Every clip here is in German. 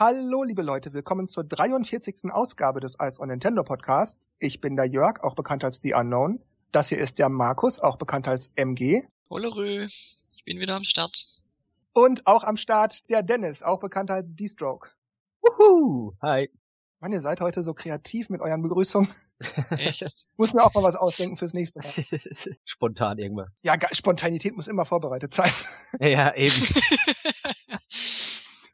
Hallo, liebe Leute, willkommen zur 43. Ausgabe des Ice on Nintendo Podcasts. Ich bin der Jörg, auch bekannt als The Unknown. Das hier ist der Markus, auch bekannt als MG. Hollerö, ich bin wieder am Start. Und auch am Start der Dennis, auch bekannt als D-Stroke. Wuhu, hi. Mann, ihr seid heute so kreativ mit euren Begrüßungen. Echt? muss mir auch mal was ausdenken fürs nächste Mal. Spontan irgendwas. Ja, Spontanität muss immer vorbereitet sein. Ja, eben.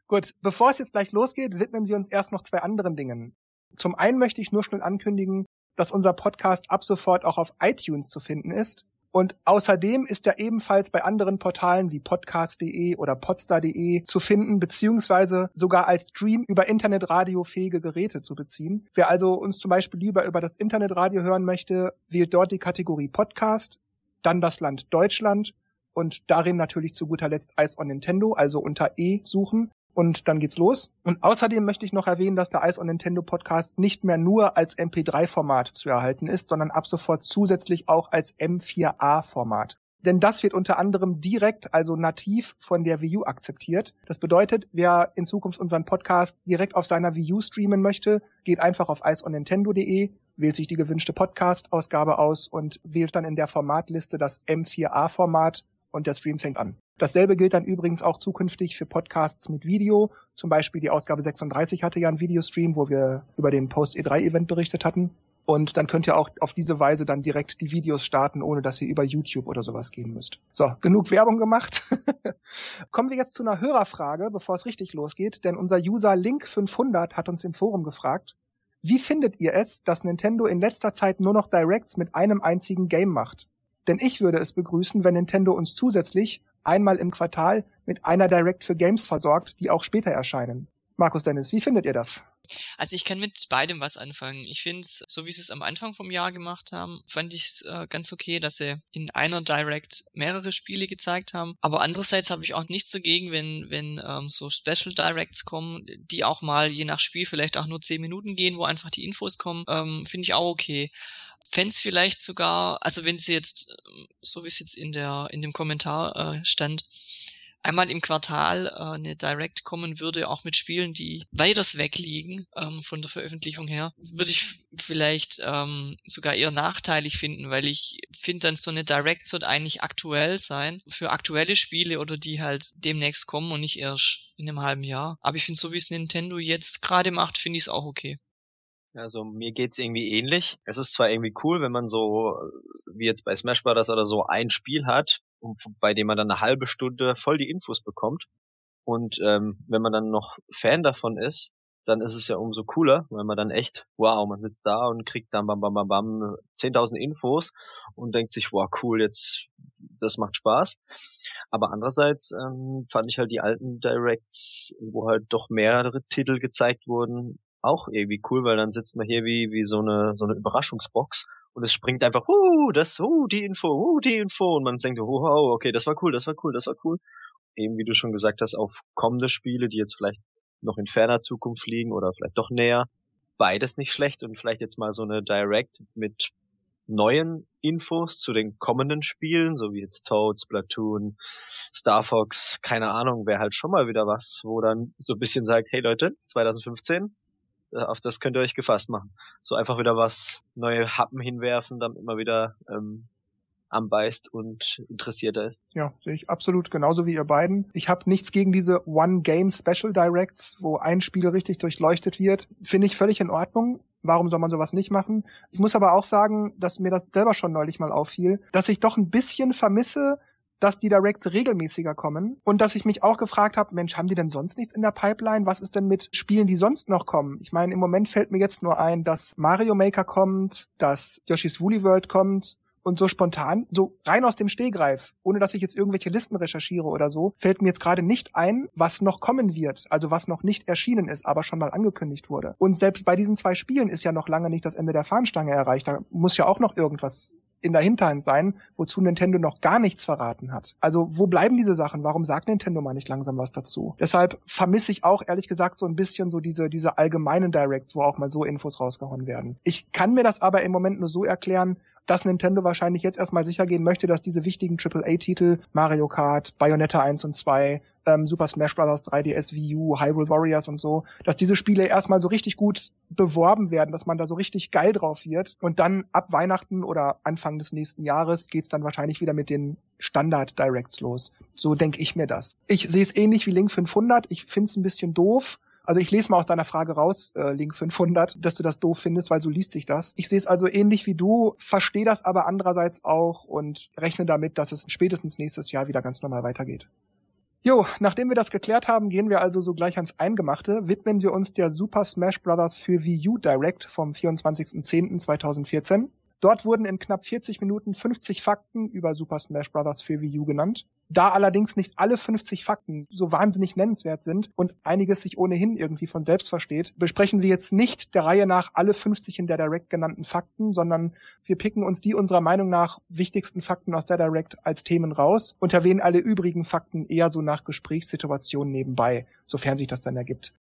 Gut, bevor es jetzt gleich losgeht, widmen wir uns erst noch zwei anderen Dingen. Zum einen möchte ich nur schnell ankündigen, dass unser Podcast ab sofort auch auf iTunes zu finden ist. Und außerdem ist er ebenfalls bei anderen Portalen wie podcast.de oder podstar.de zu finden, beziehungsweise sogar als Stream über internetradiofähige Geräte zu beziehen. Wer also uns zum Beispiel lieber über das Internetradio hören möchte, wählt dort die Kategorie Podcast, dann das Land Deutschland und darin natürlich zu guter Letzt Ice on Nintendo, also unter E suchen und dann geht's los. Und außerdem möchte ich noch erwähnen, dass der Ice on Nintendo Podcast nicht mehr nur als MP3-Format zu erhalten ist, sondern ab sofort zusätzlich auch als M4A-Format. Denn das wird unter anderem direkt, also nativ von der Wii U akzeptiert. Das bedeutet, wer in Zukunft unseren Podcast direkt auf seiner Wii U streamen möchte, geht einfach auf iceonnintendo.de, wählt sich die gewünschte Podcast-Ausgabe aus und wählt dann in der Formatliste das M4A-Format und der Stream fängt an. Dasselbe gilt dann übrigens auch zukünftig für Podcasts mit Video. Zum Beispiel die Ausgabe 36 hatte ja einen Videostream, wo wir über den Post-E3-Event berichtet hatten. Und dann könnt ihr auch auf diese Weise dann direkt die Videos starten, ohne dass ihr über YouTube oder sowas gehen müsst. So, genug Werbung gemacht. Kommen wir jetzt zu einer Hörerfrage, bevor es richtig losgeht, denn unser User Link500 hat uns im Forum gefragt, wie findet ihr es, dass Nintendo in letzter Zeit nur noch Directs mit einem einzigen Game macht? Denn ich würde es begrüßen, wenn Nintendo uns zusätzlich einmal im Quartal mit einer Direct für Games versorgt, die auch später erscheinen. Markus Dennis, wie findet ihr das? Also ich kann mit beidem was anfangen. Ich finde es, so wie sie es am Anfang vom Jahr gemacht haben, fand ich es äh, ganz okay, dass sie in einer Direct mehrere Spiele gezeigt haben. Aber andererseits habe ich auch nichts dagegen, wenn, wenn ähm, so Special Directs kommen, die auch mal je nach Spiel vielleicht auch nur zehn Minuten gehen, wo einfach die Infos kommen, ähm, finde ich auch okay es vielleicht sogar, also wenn sie jetzt, ähm, so wie es jetzt in der in dem Kommentar äh, stand, einmal im Quartal äh, eine Direct kommen würde, auch mit Spielen, die weiters weg liegen ähm, von der Veröffentlichung her, würde ich vielleicht ähm, sogar eher nachteilig finden, weil ich finde dann so eine Direct sollte eigentlich aktuell sein für aktuelle Spiele oder die halt demnächst kommen und nicht erst in einem halben Jahr. Aber ich finde, so wie es Nintendo jetzt gerade macht, finde ich es auch okay. Also mir geht's irgendwie ähnlich. Es ist zwar irgendwie cool, wenn man so, wie jetzt bei Smash Bros. oder so, ein Spiel hat, bei dem man dann eine halbe Stunde voll die Infos bekommt. Und ähm, wenn man dann noch Fan davon ist, dann ist es ja umso cooler, weil man dann echt, wow, man sitzt da und kriegt dann bam bam bam bam 10.000 Infos und denkt sich, wow, cool, jetzt, das macht Spaß. Aber andererseits ähm, fand ich halt die alten Directs, wo halt doch mehrere Titel gezeigt wurden, auch irgendwie cool, weil dann sitzt man hier wie, wie so eine, so eine Überraschungsbox und es springt einfach, uh, das, uh, die Info, uh, die Info und man denkt, wow, okay, das war cool, das war cool, das war cool. Eben wie du schon gesagt hast, auf kommende Spiele, die jetzt vielleicht noch in ferner Zukunft liegen oder vielleicht doch näher. Beides nicht schlecht und vielleicht jetzt mal so eine Direct mit neuen Infos zu den kommenden Spielen, so wie jetzt Toad, Splatoon, Star Fox, keine Ahnung, wäre halt schon mal wieder was, wo dann so ein bisschen sagt, hey Leute, 2015, äh, auf das könnt ihr euch gefasst machen. So einfach wieder was neue Happen hinwerfen, damit immer wieder ähm, anbeißt und interessierter ist. Ja, sehe ich absolut genauso wie ihr beiden. Ich habe nichts gegen diese One-Game Special Directs, wo ein Spiel richtig durchleuchtet wird. Finde ich völlig in Ordnung. Warum soll man sowas nicht machen? Ich muss aber auch sagen, dass mir das selber schon neulich mal auffiel, dass ich doch ein bisschen vermisse, dass die Directs regelmäßiger kommen und dass ich mich auch gefragt habe, Mensch, haben die denn sonst nichts in der Pipeline? Was ist denn mit Spielen, die sonst noch kommen? Ich meine, im Moment fällt mir jetzt nur ein, dass Mario Maker kommt, dass Yoshi's Woolly World kommt und so spontan, so rein aus dem Stehgreif, ohne dass ich jetzt irgendwelche Listen recherchiere oder so, fällt mir jetzt gerade nicht ein, was noch kommen wird, also was noch nicht erschienen ist, aber schon mal angekündigt wurde. Und selbst bei diesen zwei Spielen ist ja noch lange nicht das Ende der Fahnenstange erreicht. Da muss ja auch noch irgendwas in der Hinterhand sein, wozu Nintendo noch gar nichts verraten hat. Also wo bleiben diese Sachen? Warum sagt Nintendo mal nicht langsam was dazu? Deshalb vermisse ich auch ehrlich gesagt so ein bisschen so diese, diese allgemeinen Directs, wo auch mal so Infos rausgehauen werden. Ich kann mir das aber im Moment nur so erklären, dass Nintendo wahrscheinlich jetzt erstmal sicher gehen möchte, dass diese wichtigen AAA-Titel Mario Kart, Bayonetta 1 und 2, ähm, Super Smash Bros., 3DS, Wii U, Hyrule Warriors und so, dass diese Spiele erstmal so richtig gut beworben werden, dass man da so richtig geil drauf wird und dann ab Weihnachten oder Anfang des nächsten Jahres geht's dann wahrscheinlich wieder mit den Standard Directs los. So denke ich mir das. Ich sehe es ähnlich wie Link 500. Ich finde es ein bisschen doof, also ich lese mal aus deiner Frage raus, äh, Link 500, dass du das doof findest, weil so liest sich das. Ich sehe es also ähnlich wie du, verstehe das aber andererseits auch und rechne damit, dass es spätestens nächstes Jahr wieder ganz normal weitergeht. Jo, nachdem wir das geklärt haben, gehen wir also so gleich ans Eingemachte, widmen wir uns der Super Smash Bros. für Wii U Direct vom 24.10.2014. Dort wurden in knapp 40 Minuten 50 Fakten über Super Smash Bros. für Wii U genannt. Da allerdings nicht alle 50 Fakten so wahnsinnig nennenswert sind und einiges sich ohnehin irgendwie von selbst versteht, besprechen wir jetzt nicht der Reihe nach alle 50 in der Direct genannten Fakten, sondern wir picken uns die unserer Meinung nach wichtigsten Fakten aus der Direct als Themen raus und erwähnen alle übrigen Fakten eher so nach Gesprächssituationen nebenbei, sofern sich das dann ergibt.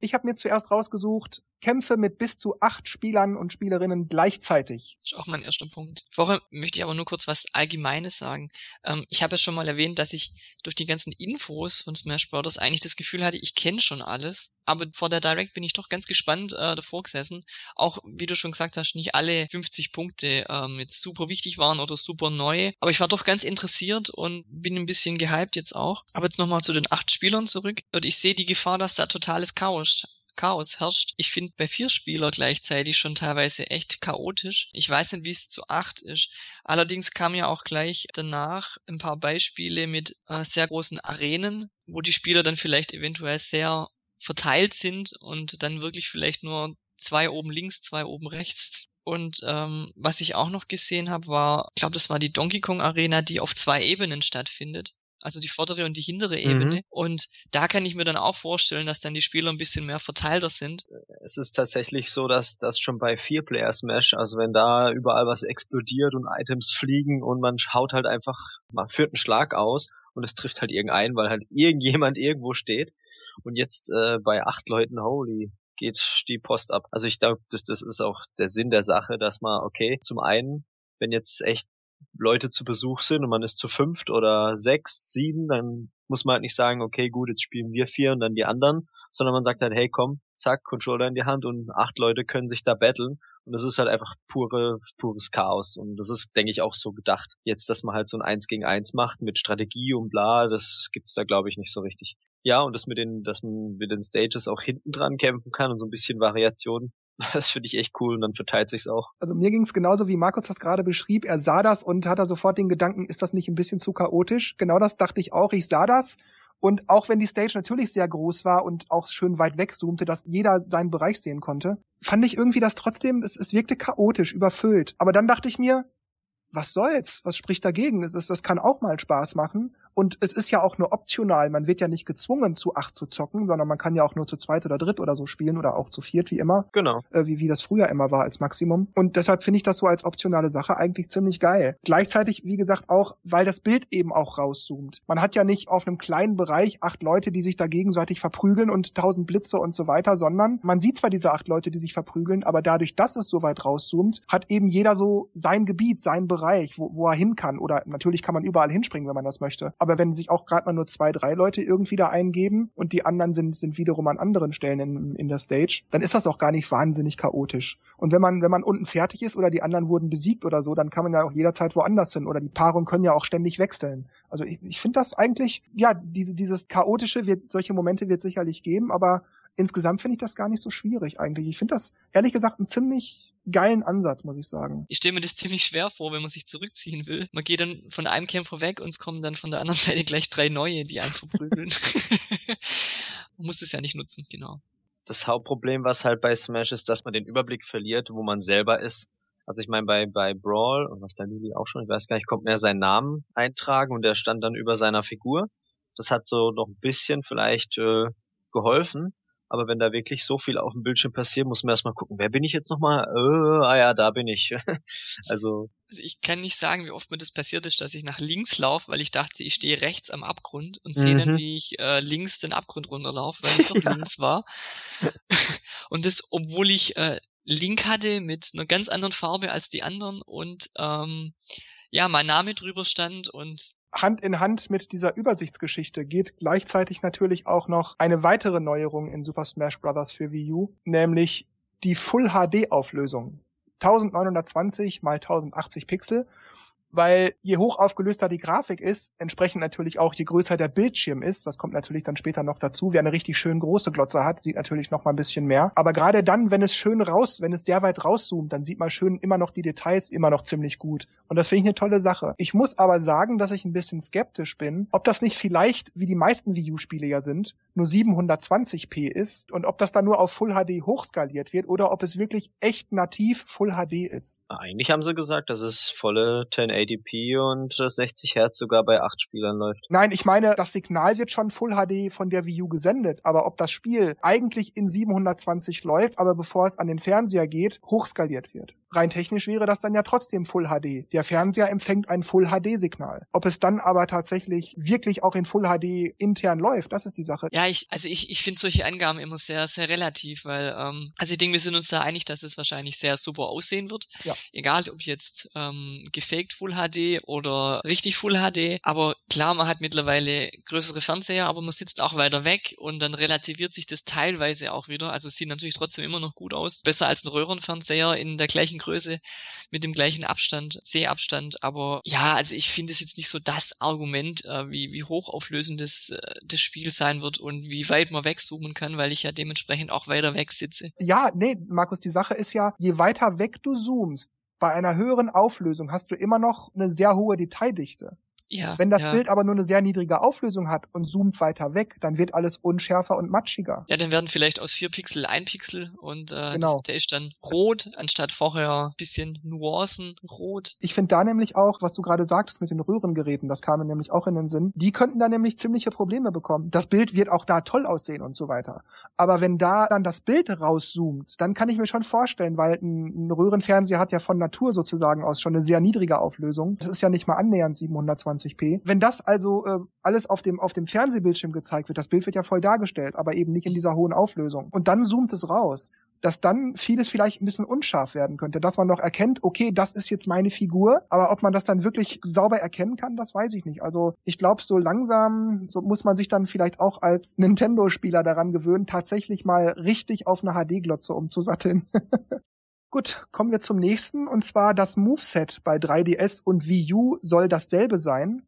Ich habe mir zuerst rausgesucht, Kämpfe mit bis zu acht Spielern und Spielerinnen gleichzeitig. Das ist auch mein erster Punkt. Vorher möchte ich aber nur kurz was Allgemeines sagen. Ähm, ich habe ja schon mal erwähnt, dass ich durch die ganzen Infos von Smash Bros. eigentlich das Gefühl hatte, ich kenne schon alles. Aber vor der Direct bin ich doch ganz gespannt äh, davor gesessen. Auch, wie du schon gesagt hast, nicht alle 50 Punkte ähm, jetzt super wichtig waren oder super neu. Aber ich war doch ganz interessiert und bin ein bisschen gehypt jetzt auch. Aber jetzt nochmal zu den acht Spielern zurück. Und ich sehe die Gefahr, dass da totales Chaos Chaos herrscht. Ich finde bei vier Spieler gleichzeitig schon teilweise echt chaotisch. Ich weiß nicht, wie es zu acht ist. Allerdings kam ja auch gleich danach ein paar Beispiele mit äh, sehr großen Arenen, wo die Spieler dann vielleicht eventuell sehr verteilt sind und dann wirklich vielleicht nur zwei oben links, zwei oben rechts. Und ähm, was ich auch noch gesehen habe, war, ich glaube, das war die Donkey Kong Arena, die auf zwei Ebenen stattfindet also die vordere und die hintere Ebene. Mhm. Und da kann ich mir dann auch vorstellen, dass dann die Spieler ein bisschen mehr verteilter sind. Es ist tatsächlich so, dass das schon bei Vier-Player Smash, also wenn da überall was explodiert und Items fliegen und man haut halt einfach, man führt einen Schlag aus und es trifft halt irgendeinen, weil halt irgendjemand irgendwo steht. Und jetzt äh, bei acht Leuten, holy, geht die Post ab. Also ich glaube, das, das ist auch der Sinn der Sache, dass man, okay, zum einen, wenn jetzt echt Leute zu Besuch sind und man ist zu fünft oder sechs, sieben, dann muss man halt nicht sagen, okay, gut, jetzt spielen wir vier und dann die anderen, sondern man sagt halt, hey, komm, zack, Controller in die Hand und acht Leute können sich da battlen und das ist halt einfach pure, pures Chaos und das ist, denke ich, auch so gedacht. Jetzt, dass man halt so ein Eins gegen Eins macht mit Strategie und bla, das gibt's da, glaube ich, nicht so richtig. Ja, und das mit den, dass man mit den Stages auch hinten dran kämpfen kann und so ein bisschen Variation, Das finde ich echt cool und dann verteilt sich's auch. Also mir ging's genauso, wie Markus das gerade beschrieb. Er sah das und hat da sofort den Gedanken, ist das nicht ein bisschen zu chaotisch? Genau das dachte ich auch. Ich sah das und auch wenn die Stage natürlich sehr groß war und auch schön weit weg zoomte, dass jeder seinen Bereich sehen konnte, fand ich irgendwie das trotzdem, es, es wirkte chaotisch, überfüllt. Aber dann dachte ich mir, was soll's? Was spricht dagegen? Ist, das kann auch mal Spaß machen. Und es ist ja auch nur optional. Man wird ja nicht gezwungen, zu acht zu zocken, sondern man kann ja auch nur zu zweit oder dritt oder so spielen oder auch zu viert, wie immer. Genau. Äh, wie, wie das früher immer war als Maximum. Und deshalb finde ich das so als optionale Sache eigentlich ziemlich geil. Gleichzeitig, wie gesagt, auch, weil das Bild eben auch rauszoomt. Man hat ja nicht auf einem kleinen Bereich acht Leute, die sich da gegenseitig verprügeln und tausend Blitze und so weiter, sondern man sieht zwar diese acht Leute, die sich verprügeln, aber dadurch, dass es so weit rauszoomt, hat eben jeder so sein Gebiet, sein Bereich, wo, wo er hin kann. Oder natürlich kann man überall hinspringen, wenn man das möchte. Aber wenn sich auch gerade mal nur zwei, drei Leute irgendwie da eingeben und die anderen sind, sind wiederum an anderen Stellen in, in der Stage, dann ist das auch gar nicht wahnsinnig chaotisch. Und wenn man, wenn man unten fertig ist oder die anderen wurden besiegt oder so, dann kann man ja auch jederzeit woanders hin oder die Paarungen können ja auch ständig wechseln. Also ich, ich finde das eigentlich, ja, diese, dieses chaotische wird, solche Momente wird sicherlich geben, aber insgesamt finde ich das gar nicht so schwierig eigentlich. Ich finde das ehrlich gesagt einen ziemlich geilen Ansatz, muss ich sagen. Ich stelle mir das ziemlich schwer vor, wenn man sich zurückziehen will. Man geht dann von einem Kämpfer weg und es kommen dann von der anderen Seite gleich drei neue, die einen verprügeln. man muss es ja nicht nutzen, genau. Das Hauptproblem, was halt bei Smash ist, dass man den Überblick verliert, wo man selber ist. Also ich meine, bei, bei Brawl, und was bei Lili auch schon, ich weiß gar nicht, kommt mehr seinen Namen eintragen und der stand dann über seiner Figur. Das hat so noch ein bisschen vielleicht äh, geholfen. Aber wenn da wirklich so viel auf dem Bildschirm passiert, muss man erstmal gucken, wer bin ich jetzt nochmal? Äh, ah ja, da bin ich. also. Also ich kann nicht sagen, wie oft mir das passiert ist, dass ich nach links laufe, weil ich dachte, ich stehe rechts am Abgrund und sehe mhm. dann, wie ich äh, links den Abgrund runterlaufe, weil ich doch ja. links war. und das, obwohl ich äh, Link hatte mit einer ganz anderen Farbe als die anderen und ähm, ja, mein Name drüber stand und Hand in Hand mit dieser Übersichtsgeschichte geht gleichzeitig natürlich auch noch eine weitere Neuerung in Super Smash Bros. für Wii U, nämlich die Full HD Auflösung. 1920 mal 1080 Pixel weil je hoch aufgelöster die Grafik ist, entsprechend natürlich auch je größer der Bildschirm ist, das kommt natürlich dann später noch dazu, wer eine richtig schön große Glotze hat, sieht natürlich noch mal ein bisschen mehr, aber gerade dann, wenn es schön raus, wenn es sehr weit rauszoomt, dann sieht man schön immer noch die Details immer noch ziemlich gut und das finde ich eine tolle Sache. Ich muss aber sagen, dass ich ein bisschen skeptisch bin, ob das nicht vielleicht, wie die meisten Wii U Spiele ja sind, nur 720p ist und ob das dann nur auf Full HD hochskaliert wird oder ob es wirklich echt nativ Full HD ist. Eigentlich haben sie gesagt, dass es volle 1080 1080p und 60 Hertz sogar bei acht Spielern läuft. Nein, ich meine, das Signal wird schon Full HD von der Wii U gesendet, aber ob das Spiel eigentlich in 720 läuft, aber bevor es an den Fernseher geht, hochskaliert wird. Rein technisch wäre das dann ja trotzdem Full HD. Der Fernseher empfängt ein Full HD Signal. Ob es dann aber tatsächlich wirklich auch in Full HD intern läuft, das ist die Sache. Ja, ich, also ich, ich finde solche Angaben immer sehr, sehr relativ, weil, ähm, also ich denke, wir sind uns da einig, dass es wahrscheinlich sehr super aussehen wird. Ja. Egal, ob jetzt ähm, gefaked Full HD oder richtig Full HD. Aber klar, man hat mittlerweile größere Fernseher, aber man sitzt auch weiter weg und dann relativiert sich das teilweise auch wieder. Also es sieht natürlich trotzdem immer noch gut aus. Besser als ein Röhrenfernseher in der gleichen Größe mit dem gleichen Abstand, Sehabstand. Aber ja, also ich finde es jetzt nicht so das Argument, äh, wie, wie hochauflösend das, äh, das Spiel sein wird und wie weit man wegzoomen kann, weil ich ja dementsprechend auch weiter weg sitze. Ja, nee, Markus, die Sache ist ja, je weiter weg du zoomst, bei einer höheren Auflösung hast du immer noch eine sehr hohe Detaildichte. Ja, Wenn das ja. Bild aber nur eine sehr niedrige Auflösung hat und zoomt weiter weg, dann wird alles unschärfer und matschiger. Ja, dann werden vielleicht aus vier Pixel ein Pixel und äh, genau. das, der ist dann rot, anstatt vorher bisschen Nuancen rot. Ich finde da nämlich auch, was du gerade sagtest mit den Röhrengeräten, das kam mir nämlich auch in den Sinn, die könnten da nämlich ziemliche Probleme bekommen. Das Bild wird auch da toll aussehen und so weiter. Aber wenn da dann das Bild rauszoomt, dann kann ich mir schon vorstellen, weil ein, ein Röhrenfernseher hat ja von Natur sozusagen aus schon eine sehr niedrige Auflösung. Das ist ja nicht mal annähernd 720 1080p. Wenn das also äh, alles auf dem, auf dem Fernsehbildschirm gezeigt wird, das Bild wird ja voll dargestellt, aber eben nicht in dieser hohen Auflösung. Und dann zoomt es raus, dass dann vieles vielleicht ein bisschen unscharf werden könnte, dass man noch erkennt, okay, das ist jetzt meine Figur, aber ob man das dann wirklich sauber erkennen kann, das weiß ich nicht. Also ich glaube, so langsam so muss man sich dann vielleicht auch als Nintendo-Spieler daran gewöhnen, tatsächlich mal richtig auf eine HD-Glotze umzusatteln. Gut, kommen wir zum nächsten und zwar das Moveset bei 3DS und Wii U soll dasselbe sein.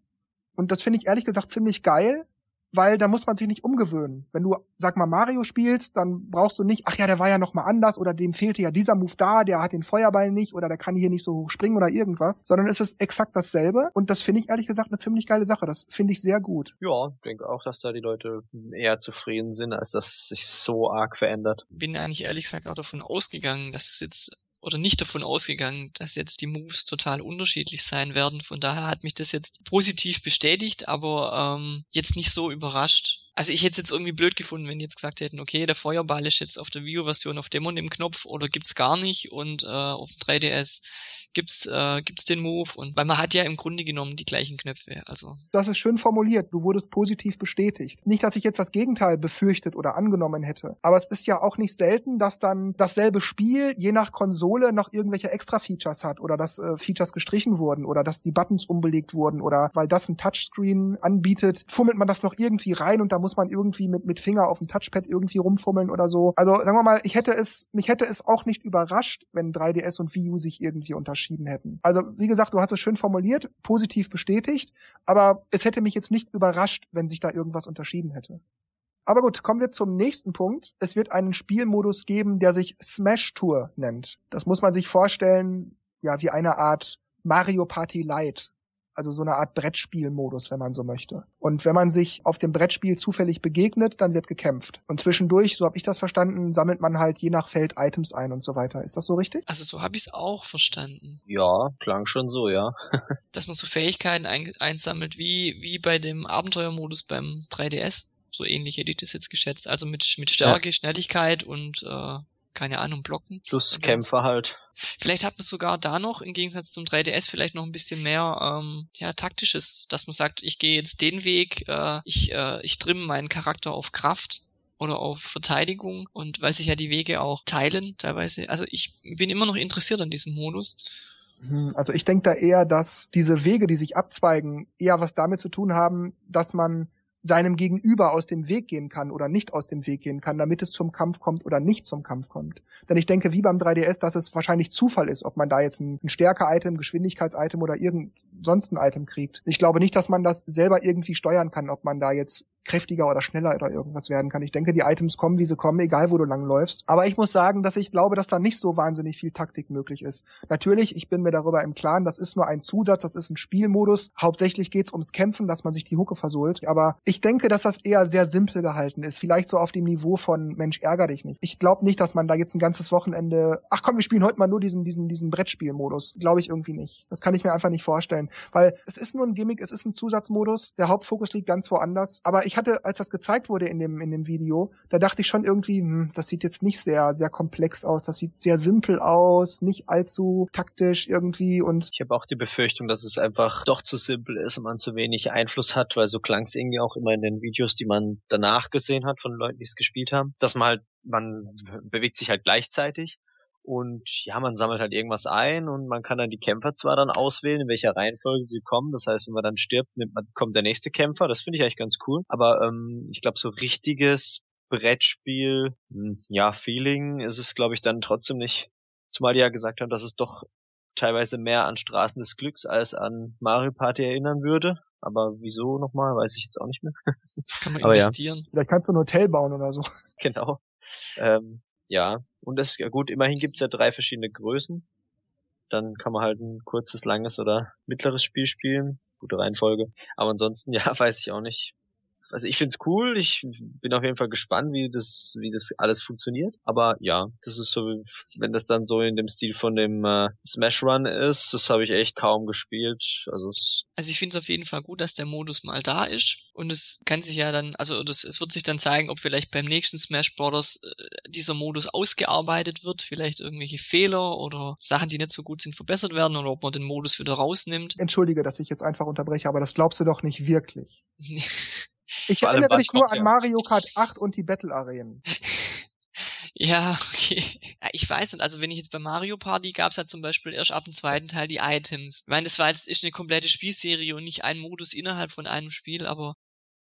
Und das finde ich ehrlich gesagt ziemlich geil, weil da muss man sich nicht umgewöhnen. Wenn du, sag mal, Mario spielst, dann brauchst du nicht, ach ja, der war ja noch mal anders oder dem fehlte ja dieser Move da, der hat den Feuerball nicht oder der kann hier nicht so hoch springen oder irgendwas, sondern es ist exakt dasselbe und das finde ich ehrlich gesagt eine ziemlich geile Sache. Das finde ich sehr gut. Ja, denke auch, dass da die Leute eher zufrieden sind, als dass sich so arg verändert. Bin eigentlich ehrlich gesagt auch davon ausgegangen, dass es jetzt oder nicht davon ausgegangen, dass jetzt die Moves total unterschiedlich sein werden. Von daher hat mich das jetzt positiv bestätigt, aber ähm, jetzt nicht so überrascht. Also ich hätte es jetzt irgendwie blöd gefunden, wenn die jetzt gesagt hätten, okay, der Feuerball ist jetzt auf der Wii-Version auf dem und dem Knopf oder gibt's gar nicht und äh, auf dem 3DS gibt's äh, gibt's den Move und weil man hat ja im Grunde genommen die gleichen Knöpfe. Also das ist schön formuliert. Du wurdest positiv bestätigt. Nicht, dass ich jetzt das Gegenteil befürchtet oder angenommen hätte, aber es ist ja auch nicht selten, dass dann dasselbe Spiel je nach Konsole noch irgendwelche extra Features hat oder dass äh, Features gestrichen wurden oder dass die Buttons umbelegt wurden oder weil das ein Touchscreen anbietet, fummelt man das noch irgendwie rein und da muss man irgendwie mit mit Finger auf dem Touchpad irgendwie rumfummeln oder so. Also sagen wir mal, ich hätte es mich hätte es auch nicht überrascht, wenn 3DS und Wii U sich irgendwie unterscheiden entschieden hätten. Also wie gesagt, du hast es schön formuliert, positiv bestätigt, aber es hätte mich jetzt nicht überrascht, wenn sich da irgendwas unterschieden hätte. Aber gut, kommen wir zum nächsten Punkt. Es wird einen Spielmodus geben, der sich Smash Tour nennt. Das muss man sich vorstellen, ja, wie eine Art Mario Party Light. Also so eine Art Brettspielmodus, wenn man so möchte. Und wenn man sich auf dem Brettspiel zufällig begegnet, dann wird gekämpft. Und zwischendurch, so habe ich das verstanden, sammelt man halt je nach Feld Items ein und so weiter. Ist das so richtig? Also so habe ich es auch verstanden. Ja, klang schon so, ja. Dass man so Fähigkeiten ein einsammelt wie, wie bei dem Abenteuermodus beim 3DS. So ähnlich hätte ich das jetzt geschätzt. Also mit, mit Stärke, ja. Schnelligkeit und äh, keine Ahnung, blocken. Plus Kämpfer halt. Vielleicht hat man sogar da noch, im Gegensatz zum 3DS, vielleicht noch ein bisschen mehr ähm, ja, taktisches, dass man sagt, ich gehe jetzt den Weg, äh, ich, äh, ich trimme meinen Charakter auf Kraft oder auf Verteidigung und weil sich ja die Wege auch teilen teilweise. Also ich bin immer noch interessiert an diesem Modus Hm, also ich denke da eher, dass diese Wege, die sich abzweigen, eher was damit zu tun haben, dass man seinem Gegenüber aus dem Weg gehen kann oder nicht aus dem Weg gehen kann, damit es zum Kampf kommt oder nicht zum Kampf kommt. Denn ich denke, wie beim 3DS, dass es wahrscheinlich Zufall ist, ob man da jetzt ein, ein Stärke-Item, Geschwindigkeits-Item oder irgend sonst ein Item kriegt. Ich glaube nicht, dass man das selber irgendwie steuern kann, ob man da jetzt kräftiger oder schneller oder irgendwas werden kann. Ich denke, die Items kommen, wie sie kommen, egal wo du lang läufst. Aber ich muss sagen, dass ich glaube, dass da nicht so wahnsinnig viel Taktik möglich ist. Natürlich, ich bin mir darüber im Klaren, das ist nur ein Zusatz, das ist ein Spielmodus. Hauptsächlich geht's ums Kämpfen, dass man sich die Hucke versohlt. Aber ich denke, dass das eher sehr simpel gehalten ist. Vielleicht so auf dem Niveau von Mensch, ärger dich nicht. Ich glaube nicht, dass man da jetzt ein ganzes Wochenende, ach komm, wir spielen heute mal nur diesen, diesen, diesen Brettspielmodus. Glaube ich irgendwie nicht. Das kann ich mir einfach nicht vorstellen. Weil es ist nur ein Gimmick, es ist ein Zusatzmodus. Der Hauptfokus liegt ganz woanders. Aber ich hatte, als das gezeigt wurde in dem, in dem Video, da dachte ich schon irgendwie, hm, das sieht jetzt nicht sehr, sehr komplex aus. Das sieht sehr simpel aus, nicht allzu taktisch irgendwie und. Ich habe auch die Befürchtung, dass es einfach doch zu simpel ist und man zu wenig Einfluss hat, weil so klang es irgendwie auch immer in den Videos, die man danach gesehen hat von Leuten, die es gespielt haben, dass man halt, man bewegt sich halt gleichzeitig und ja, man sammelt halt irgendwas ein und man kann dann die Kämpfer zwar dann auswählen, in welcher Reihenfolge sie kommen. Das heißt, wenn man dann stirbt, nimmt man, kommt der nächste Kämpfer. Das finde ich eigentlich ganz cool. Aber ähm, ich glaube, so richtiges Brettspiel, hm, ja, Feeling ist es, glaube ich, dann trotzdem nicht. Zumal die ja gesagt haben, dass es doch teilweise mehr an Straßen des Glücks als an Mario Party erinnern würde. Aber wieso nochmal, weiß ich jetzt auch nicht mehr. Kann man Aber investieren. Ja. Vielleicht kannst du ein Hotel bauen oder so. Genau. Ähm, ja, und das ist ja gut, immerhin gibt's ja drei verschiedene Größen. Dann kann man halt ein kurzes, langes oder mittleres Spiel spielen. Gute Reihenfolge. Aber ansonsten, ja, weiß ich auch nicht also ich find's cool, ich bin auf jeden Fall gespannt, wie das, wie das alles funktioniert. Aber ja, das ist so, wenn das dann so in dem Stil von dem äh, Smash Run ist, das habe ich echt kaum gespielt. Also, also ich finde es auf jeden Fall gut, dass der Modus mal da ist. Und es kann sich ja dann, also das, es wird sich dann zeigen, ob vielleicht beim nächsten Smash Bros. Äh, dieser Modus ausgearbeitet wird, vielleicht irgendwelche Fehler oder Sachen, die nicht so gut sind, verbessert werden oder ob man den Modus wieder rausnimmt. Entschuldige, dass ich jetzt einfach unterbreche, aber das glaubst du doch nicht wirklich. Ich Vor erinnere dich nur an Mario Kart 8 und die Battle Arenen. Ja, okay. Ja, ich weiß nicht, also wenn ich jetzt bei Mario Party gab es halt zum Beispiel erst ab dem zweiten Teil die Items. Ich meine, das war jetzt ist eine komplette Spielserie und nicht ein Modus innerhalb von einem Spiel, aber.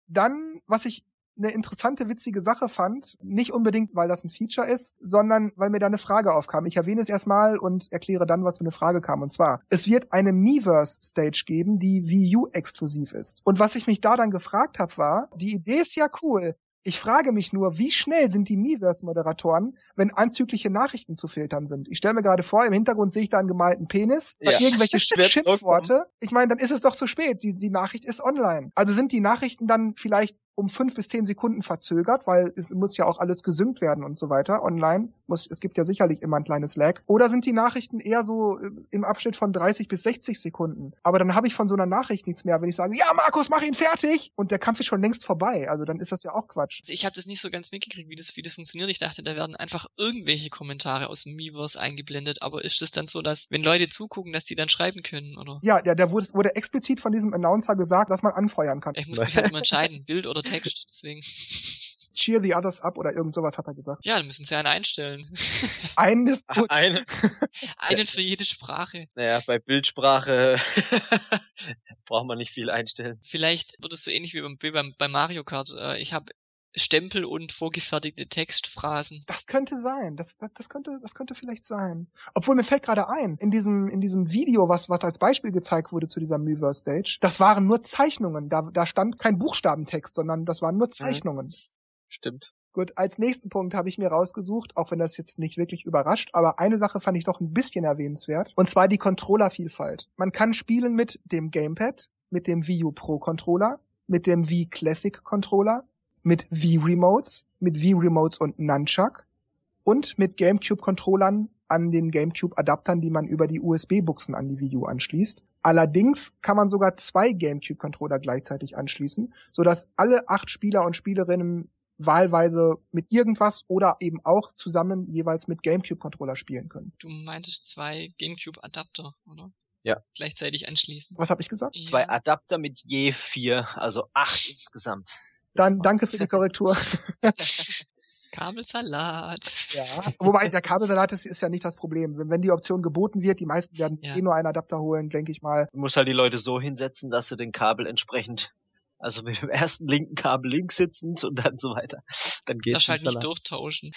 Dann, was ich eine interessante, witzige Sache fand. Nicht unbedingt, weil das ein Feature ist, sondern weil mir da eine Frage aufkam. Ich erwähne es erstmal und erkläre dann, was für eine Frage kam. Und zwar, es wird eine Miiverse-Stage geben, die Wii U exklusiv ist. Und was ich mich da dann gefragt habe, war, die Idee ist ja cool, ich frage mich nur, wie schnell sind die Miiverse-Moderatoren, wenn anzügliche Nachrichten zu filtern sind? Ich stelle mir gerade vor, im Hintergrund sehe ich da einen gemalten Penis, ja. irgendwelche Schimpfworte. Ich meine, dann ist es doch zu spät. Die, die Nachricht ist online. Also sind die Nachrichten dann vielleicht um fünf bis zehn Sekunden verzögert, weil es muss ja auch alles gesynkt werden und so weiter online. Muss, es gibt ja sicherlich immer ein kleines Lag. Oder sind die Nachrichten eher so äh, im Abschnitt von 30 bis 60 Sekunden? Aber dann habe ich von so einer Nachricht nichts mehr, wenn ich sage, ja Markus, mach ihn fertig! Und der Kampf ist schon längst vorbei. Also dann ist das ja auch Quatsch. Ich habe das nicht so ganz mitgekriegt, wie das, wie das funktioniert. Ich dachte, da werden einfach irgendwelche Kommentare aus dem Miiverse eingeblendet. Aber ist es dann so, dass, wenn Leute zugucken, dass die dann schreiben können, oder? Ja, der, der wurde, wurde explizit von diesem Announcer gesagt, dass man anfeuern kann. Ich muss mich halt immer entscheiden, Bild oder Text, deswegen. Cheer the others up oder irgend sowas hat er gesagt. Ja, dann müssen sie einen einstellen. Einen ist gut. Ach, einen. einen für jede Sprache. Naja, bei Bildsprache braucht man nicht viel einstellen. Vielleicht wird es so ähnlich wie beim, wie beim, bei Mario Kart. Äh, ich habe Stempel und vorgefertigte Textphrasen. Das könnte sein. Das, das, das könnte, das könnte vielleicht sein. Obwohl mir fällt gerade ein, in diesem, in diesem Video, was, was als Beispiel gezeigt wurde zu dieser Miiverse Stage, das waren nur Zeichnungen. Da, da stand kein Buchstabentext, sondern das waren nur mhm. Zeichnungen. Mhm. Stimmt. Gut, als nächsten Punkt habe ich mir rausgesucht, auch wenn das jetzt nicht wirklich überrascht, aber eine Sache fand ich doch ein bisschen erwähnenswert, und zwar die Controllervielfalt. Man kann spielen mit dem Gamepad, mit dem Wii U Pro Controller, mit dem Wii Classic Controller, mit Wii-Remotes, mit Wii-Remotes und Nunchuck und mit GameCube-Controllern an den GameCube-Adaptern, die man über die USB-Buchsen an die Wii U anschließt. Allerdings kann man sogar zwei GameCube-Controller gleichzeitig anschließen, sodass alle acht Spieler und Spielerinnen wahlweise mit irgendwas oder eben auch zusammen jeweils mit GameCube-Controller spielen können. Du meintest zwei GameCube-Adapter, oder? Ja. Gleichzeitig anschließen. Was habe ich gesagt? Ja. Zwei Adapter mit je vier, also acht insgesamt. Dann danke für die Korrektur. Kabelsalat. Ja. Wobei der Kabelsalat ist, ist ja nicht das Problem. Wenn, wenn die Option geboten wird, die meisten werden Ja. eh nur einen Adapter holen, denke ich mal. Du musst halt die Leute so hinsetzen, dass sie den Kabel entsprechend, also mit dem ersten linken Kabel links sitzend und dann so weiter. Dann geht's. Das halt nicht durchtauschen.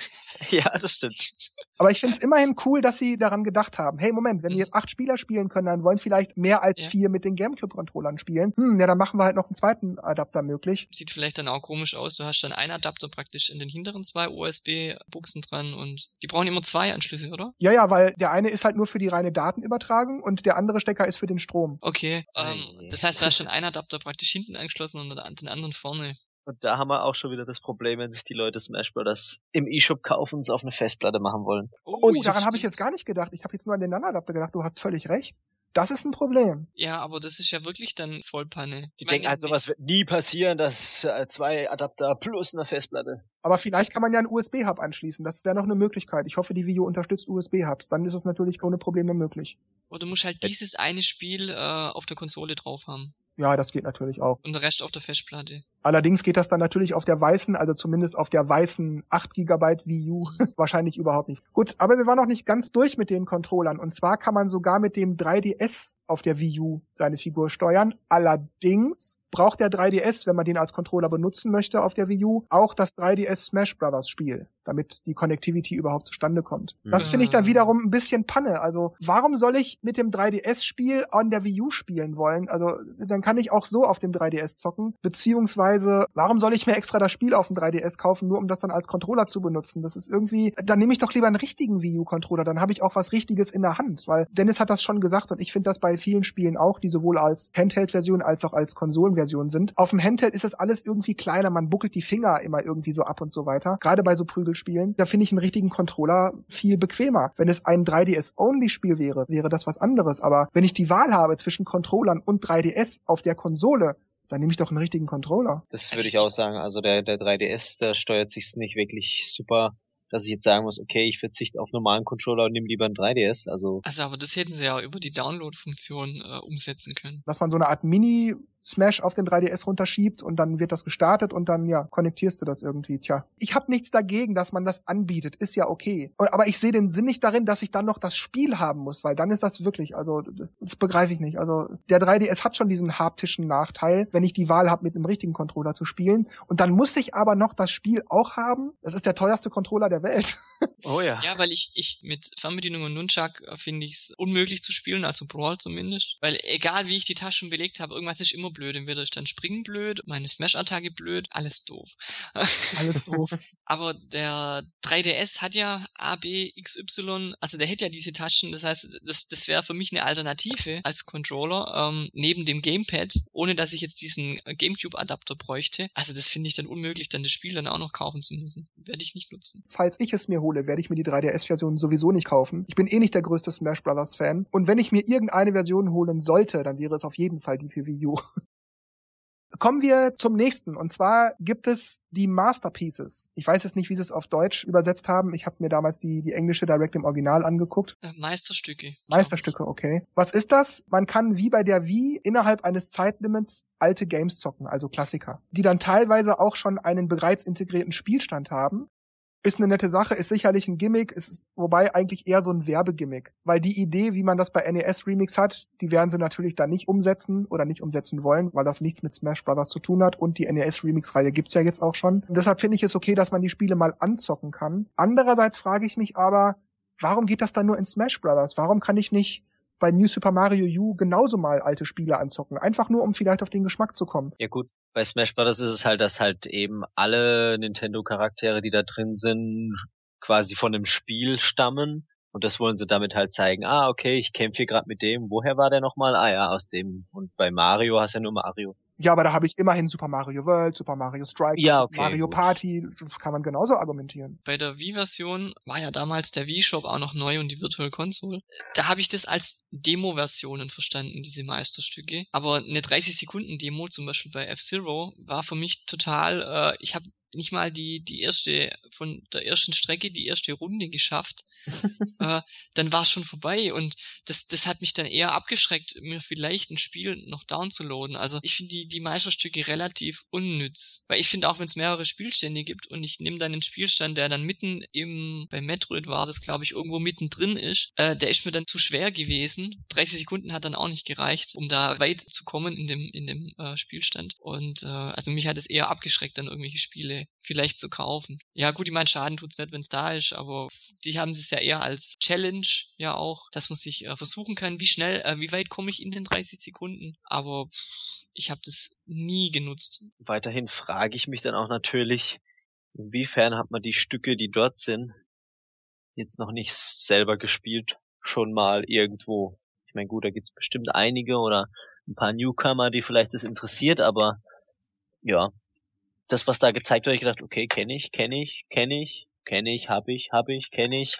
Ja, das stimmt. Aber ich finde es immerhin cool, dass sie daran gedacht haben. Hey, Moment, wenn wir jetzt acht Spieler spielen können, dann wollen vielleicht mehr als Ja. vier mit den Gamecube-Controllern spielen. Hm, ja, dann machen wir halt noch einen zweiten Adapter möglich. Sieht vielleicht dann auch komisch aus. Du hast dann einen Adapter praktisch in den hinteren zwei USB-Buchsen dran und die brauchen immer zwei Anschlüsse, oder? Ja, ja, weil der eine ist halt nur für die reine Datenübertragung und der andere Stecker ist für den Strom. Okay. Ähm, das heißt, du hast schon einen Adapter praktisch hinten angeschlossen und den anderen vorne. Und da haben wir auch schon wieder das Problem, wenn sich die Leute Smash Bros. im E-Shop kaufen und es auf eine Festplatte machen wollen. Oh, ja, daran habe ich jetzt gar nicht gedacht. Ich habe jetzt nur an den NAND-Adapter gedacht. Du hast völlig recht. Das ist ein Problem. Ja, aber das ist ja wirklich dann Vollpanne. Die Ich denken meine, halt, sowas wird nie passieren, dass äh, zwei Adapter plus eine Festplatte. Aber vielleicht kann man ja einen USB-Hub anschließen. Das wäre noch eine Möglichkeit. Ich hoffe, die Wii U unterstützt USB-Hubs. Dann ist es natürlich ohne Probleme möglich. Oder du musst halt dieses eine Spiel äh, auf der Konsole drauf haben Ja, das geht natürlich auch. und der Rest auf der Festplatte. Allerdings geht das dann natürlich auf der weißen, also zumindest auf der weißen 8 GB Wii U wahrscheinlich überhaupt nicht. Gut, aber wir waren noch nicht ganz durch mit den Controllern. Und zwar kann man sogar mit dem 3DS auf der Wii U seine Figur steuern. Allerdings braucht der 3DS, wenn man den als Controller benutzen möchte auf der Wii U, auch das 3DS Smash Brothers Spiel, damit die Connectivity überhaupt zustande kommt. Das finde ich dann Ah. wiederum ein bisschen Panne. Also warum soll ich mit dem 3DS Spiel an der Wii U spielen wollen? Also dann kann ich auch so auf dem 3DS zocken, beziehungsweise warum soll ich mir extra das Spiel auf dem 3DS kaufen, nur um das dann als Controller zu benutzen? Das ist irgendwie, dann nehme ich doch lieber einen richtigen Wii U Controller, dann habe ich auch was richtiges in der Hand, weil Dennis hat das schon gesagt und ich finde das bei vielen Spielen auch, die sowohl als Handheld-Version als auch als Konsolenversion sind. Auf dem Handheld ist das alles irgendwie kleiner, man buckelt die Finger immer irgendwie so ab und so weiter. Gerade bei so Prügelspielen, da finde ich einen richtigen Controller viel bequemer. Wenn es ein 3DS-Only-Spiel wäre, wäre das was anderes. Aber wenn ich die Wahl habe zwischen Controllern und 3DS auf der Konsole, dann nehme ich doch einen richtigen Controller. Das würde ich ich- auch sagen. Also der, der 3DS, der steuert sich nicht wirklich super, dass ich jetzt sagen muss, okay, ich verzichte auf normalen Controller und nehme lieber einen 3DS. Also Also, aber das hätten sie ja über die Download-Funktion äh, umsetzen können. Dass man so eine Art Mini Smash auf den 3DS runterschiebt und dann wird das gestartet und dann, ja, konnektierst du das irgendwie. Tja. Ich habe nichts dagegen, dass man das anbietet. Ist ja okay. Und- Aber ich sehe den Sinn nicht darin, dass ich dann noch das Spiel haben muss, weil dann ist das wirklich, also, das begreife ich nicht. Also, der 3DS hat schon diesen haptischen Nachteil, wenn ich die Wahl habe, mit einem richtigen Controller zu spielen. Und dann muss ich aber noch das Spiel auch haben. Das ist der teuerste Controller der Welt. Oh ja. Ja, weil ich, ich mit Fernbedienung und Nunchuck äh, finde ich es unmöglich zu spielen, also Brawl zumindest. Weil egal wie ich die Taschen belegt habe, irgendwas ist immer blöd. Entweder ist dann Springen blöd, meine Smash-Attacke blöd, alles doof. Alles doof. Aber der 3DS hat ja A, B, X, Y, also der hätte ja diese Taschen, das heißt, das, das wäre für mich eine Alternative als Controller, ähm, neben dem Gamepad, ohne dass ich jetzt diesen äh, Gamecube-Adapter bräuchte. Also das finde ich dann unmöglich, dann das Spiel dann auch noch kaufen zu müssen. Werde ich nicht nutzen. Falls ich es mir hole, werde ich mir die 3DS-Version sowieso nicht kaufen. Ich bin eh nicht der größte Smash Brothers Fan. Und wenn ich mir irgendeine Version holen sollte, dann wäre es auf jeden Fall die für Wii U. Kommen wir zum nächsten. Und zwar gibt es die Masterpieces. Ich weiß jetzt nicht, wie sie es auf Deutsch übersetzt haben. Ich habe mir damals die, die englische Direct im Original angeguckt. Äh, Meisterstücke. Meisterstücke, okay. Was ist das? Man kann wie bei der Wii innerhalb eines Zeitlimits alte Games zocken, also Klassiker, die dann teilweise auch schon einen bereits integrierten Spielstand haben. Ist eine nette Sache, ist sicherlich ein Gimmick, ist, wobei eigentlich eher so ein Werbegimmick. Weil die Idee, wie man das bei NES Remix hat, die werden sie natürlich da nicht umsetzen oder nicht umsetzen wollen, weil das nichts mit Smash Brothers zu tun hat und die NES Remix Reihe gibt's ja jetzt auch schon. Und deshalb finde ich es okay, dass man die Spiele mal anzocken kann. Andererseits frage ich mich aber, warum geht das dann nur in Smash Brothers? Warum kann ich nicht bei New Super Mario U genauso mal alte Spiele anzocken? Einfach nur, um vielleicht auf den Geschmack zu kommen. Ja gut, bei Smash Bros. ist es halt, dass halt eben alle Nintendo-Charaktere, die da drin sind, quasi von dem Spiel stammen. Und das wollen sie damit halt zeigen. Ah, okay, ich kämpfe hier gerade mit dem. Woher war der nochmal? Ah ja, aus dem. Und bei Mario hast du ja nur Mario. Ja, aber da habe ich immerhin Super Mario World, Super Mario Strike, Ja, okay, Mario gut. Party, kann man genauso argumentieren. Bei der Wii-Version war ja damals der Wii-Shop auch noch neu und die Virtual Console. Da habe ich das als Demo-Versionen verstanden, diese Meisterstücke. Aber eine 30-Sekunden-Demo, zum Beispiel bei F-Zero, war für mich total, äh, ich habe nicht mal die, die erste, von der ersten Strecke, die erste Runde geschafft, äh, dann war es schon vorbei und das, das hat mich dann eher abgeschreckt, mir vielleicht ein Spiel noch downzuladen. Also ich finde die, die Meisterstücke relativ unnütz, weil ich finde auch, wenn es mehrere Spielstände gibt und ich nehme dann einen Spielstand, der dann mitten im, bei Metroid war das glaube ich, irgendwo mittendrin ist, äh, der ist mir dann zu schwer gewesen. 30 Sekunden hat dann auch nicht gereicht, um da weit zu kommen in dem, in dem äh, Spielstand und äh, also mich hat es eher abgeschreckt, dann irgendwelche Spiele vielleicht zu kaufen. Ja gut, ich meine, Schaden tut's nicht, wenn's da ist, aber die haben es ja eher als Challenge ja auch, dass man sich äh, versuchen kann, wie schnell, äh, wie weit komme ich in den 30 Sekunden. Aber ich habe das nie genutzt. Weiterhin frage ich mich dann auch natürlich, inwiefern hat man die Stücke, die dort sind, jetzt noch nicht selber gespielt, schon mal irgendwo. Ich meine, gut, da gibt's bestimmt einige oder ein paar Newcomer, die vielleicht das interessiert, aber ja, das, was da gezeigt wird, ich gedacht, okay, kenne ich, kenne ich, kenne ich, kenne ich, habe ich, habe ich, kenne ich.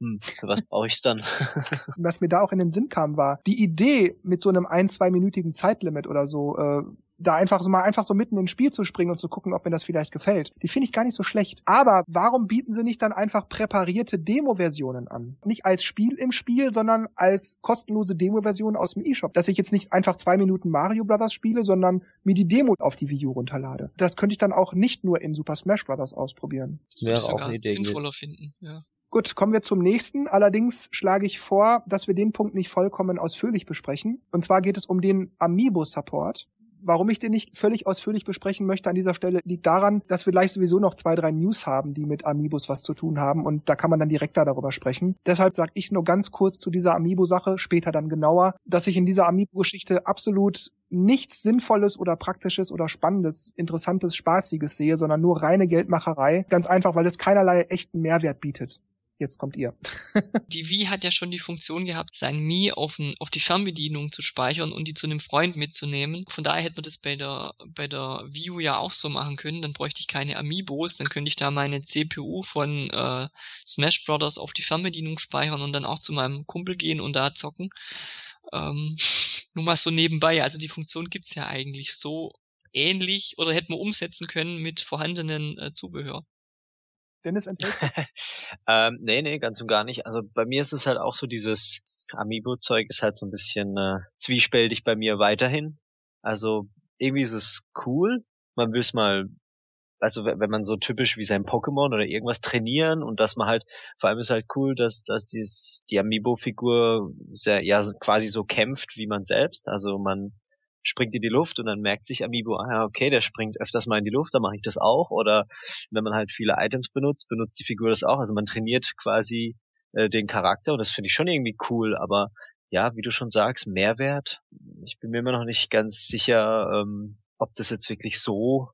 Hm, für was brauche ich's dann? was mir da auch in den Sinn kam, war die Idee mit so einem ein, zweiminütigen Zeitlimit oder so, äh, da einfach so mal einfach so mitten ins Spiel zu springen und zu gucken, ob mir das vielleicht gefällt. Die finde ich gar nicht so schlecht. Aber warum bieten sie nicht dann einfach präparierte Demo-Versionen an? Nicht als Spiel im Spiel, sondern als kostenlose Demo-Version aus dem eShop. Dass ich jetzt nicht einfach zwei Minuten Mario Brothers spiele, sondern mir die Demo auf die Wii U runterlade. Das könnte ich dann auch nicht nur in Super Smash Brothers ausprobieren. Das wäre auch eine Idee. Sinnvoller finden, ja. Gut, kommen wir zum nächsten. Allerdings schlage ich vor, dass wir den Punkt nicht vollkommen ausführlich besprechen. Und zwar geht es um den Amiibo-Support. Warum ich den nicht völlig ausführlich besprechen möchte an dieser Stelle, liegt daran, dass wir gleich sowieso noch zwei, drei News haben, die mit Amiibos was zu tun haben und da kann man dann direkter darüber sprechen. Deshalb sage ich nur ganz kurz zu dieser Amiibo-Sache, später dann genauer, dass ich in dieser Amiibo-Geschichte absolut nichts Sinnvolles oder Praktisches oder Spannendes, Interessantes, Spaßiges sehe, sondern nur reine Geldmacherei. Ganz einfach, weil es keinerlei echten Mehrwert bietet. Jetzt kommt ihr. die Wii hat ja schon die Funktion gehabt, sein Mi auf, ein, auf die Fernbedienung zu speichern und die zu einem Freund mitzunehmen. Von daher hätte man das bei der, bei der Wii U ja auch so machen können. Dann bräuchte ich keine Amiibos, dann könnte ich da meine CPU von äh, Smash Brothers auf die Fernbedienung speichern und dann auch zu meinem Kumpel gehen und da zocken. Ähm, nur mal so nebenbei. Also die Funktion gibt's ja eigentlich so ähnlich oder hätten wir umsetzen können mit vorhandenen äh, Zubehör. Dennis enthält ähm, nee, nee, ganz und gar nicht. Also bei mir ist es halt auch so, dieses Amiibo-Zeug ist halt so ein bisschen äh, zwiespältig bei mir weiterhin. Also irgendwie ist es cool. Man will es mal, also wenn man so typisch wie sein Pokémon oder irgendwas trainieren und dass man halt, vor allem ist halt cool, dass, dass dies, die Amiibo-Figur ja, quasi so kämpft wie man selbst. Also man springt in die Luft und dann merkt sich Amiibo, ah, okay, der springt öfters mal in die Luft, dann mache ich das auch. Oder wenn man halt viele Items benutzt, benutzt die Figur das auch. Also man trainiert quasi äh, den Charakter und das finde ich schon irgendwie cool, aber ja, wie du schon sagst, Mehrwert. Ich bin mir immer noch nicht ganz sicher, ähm, ob das jetzt wirklich so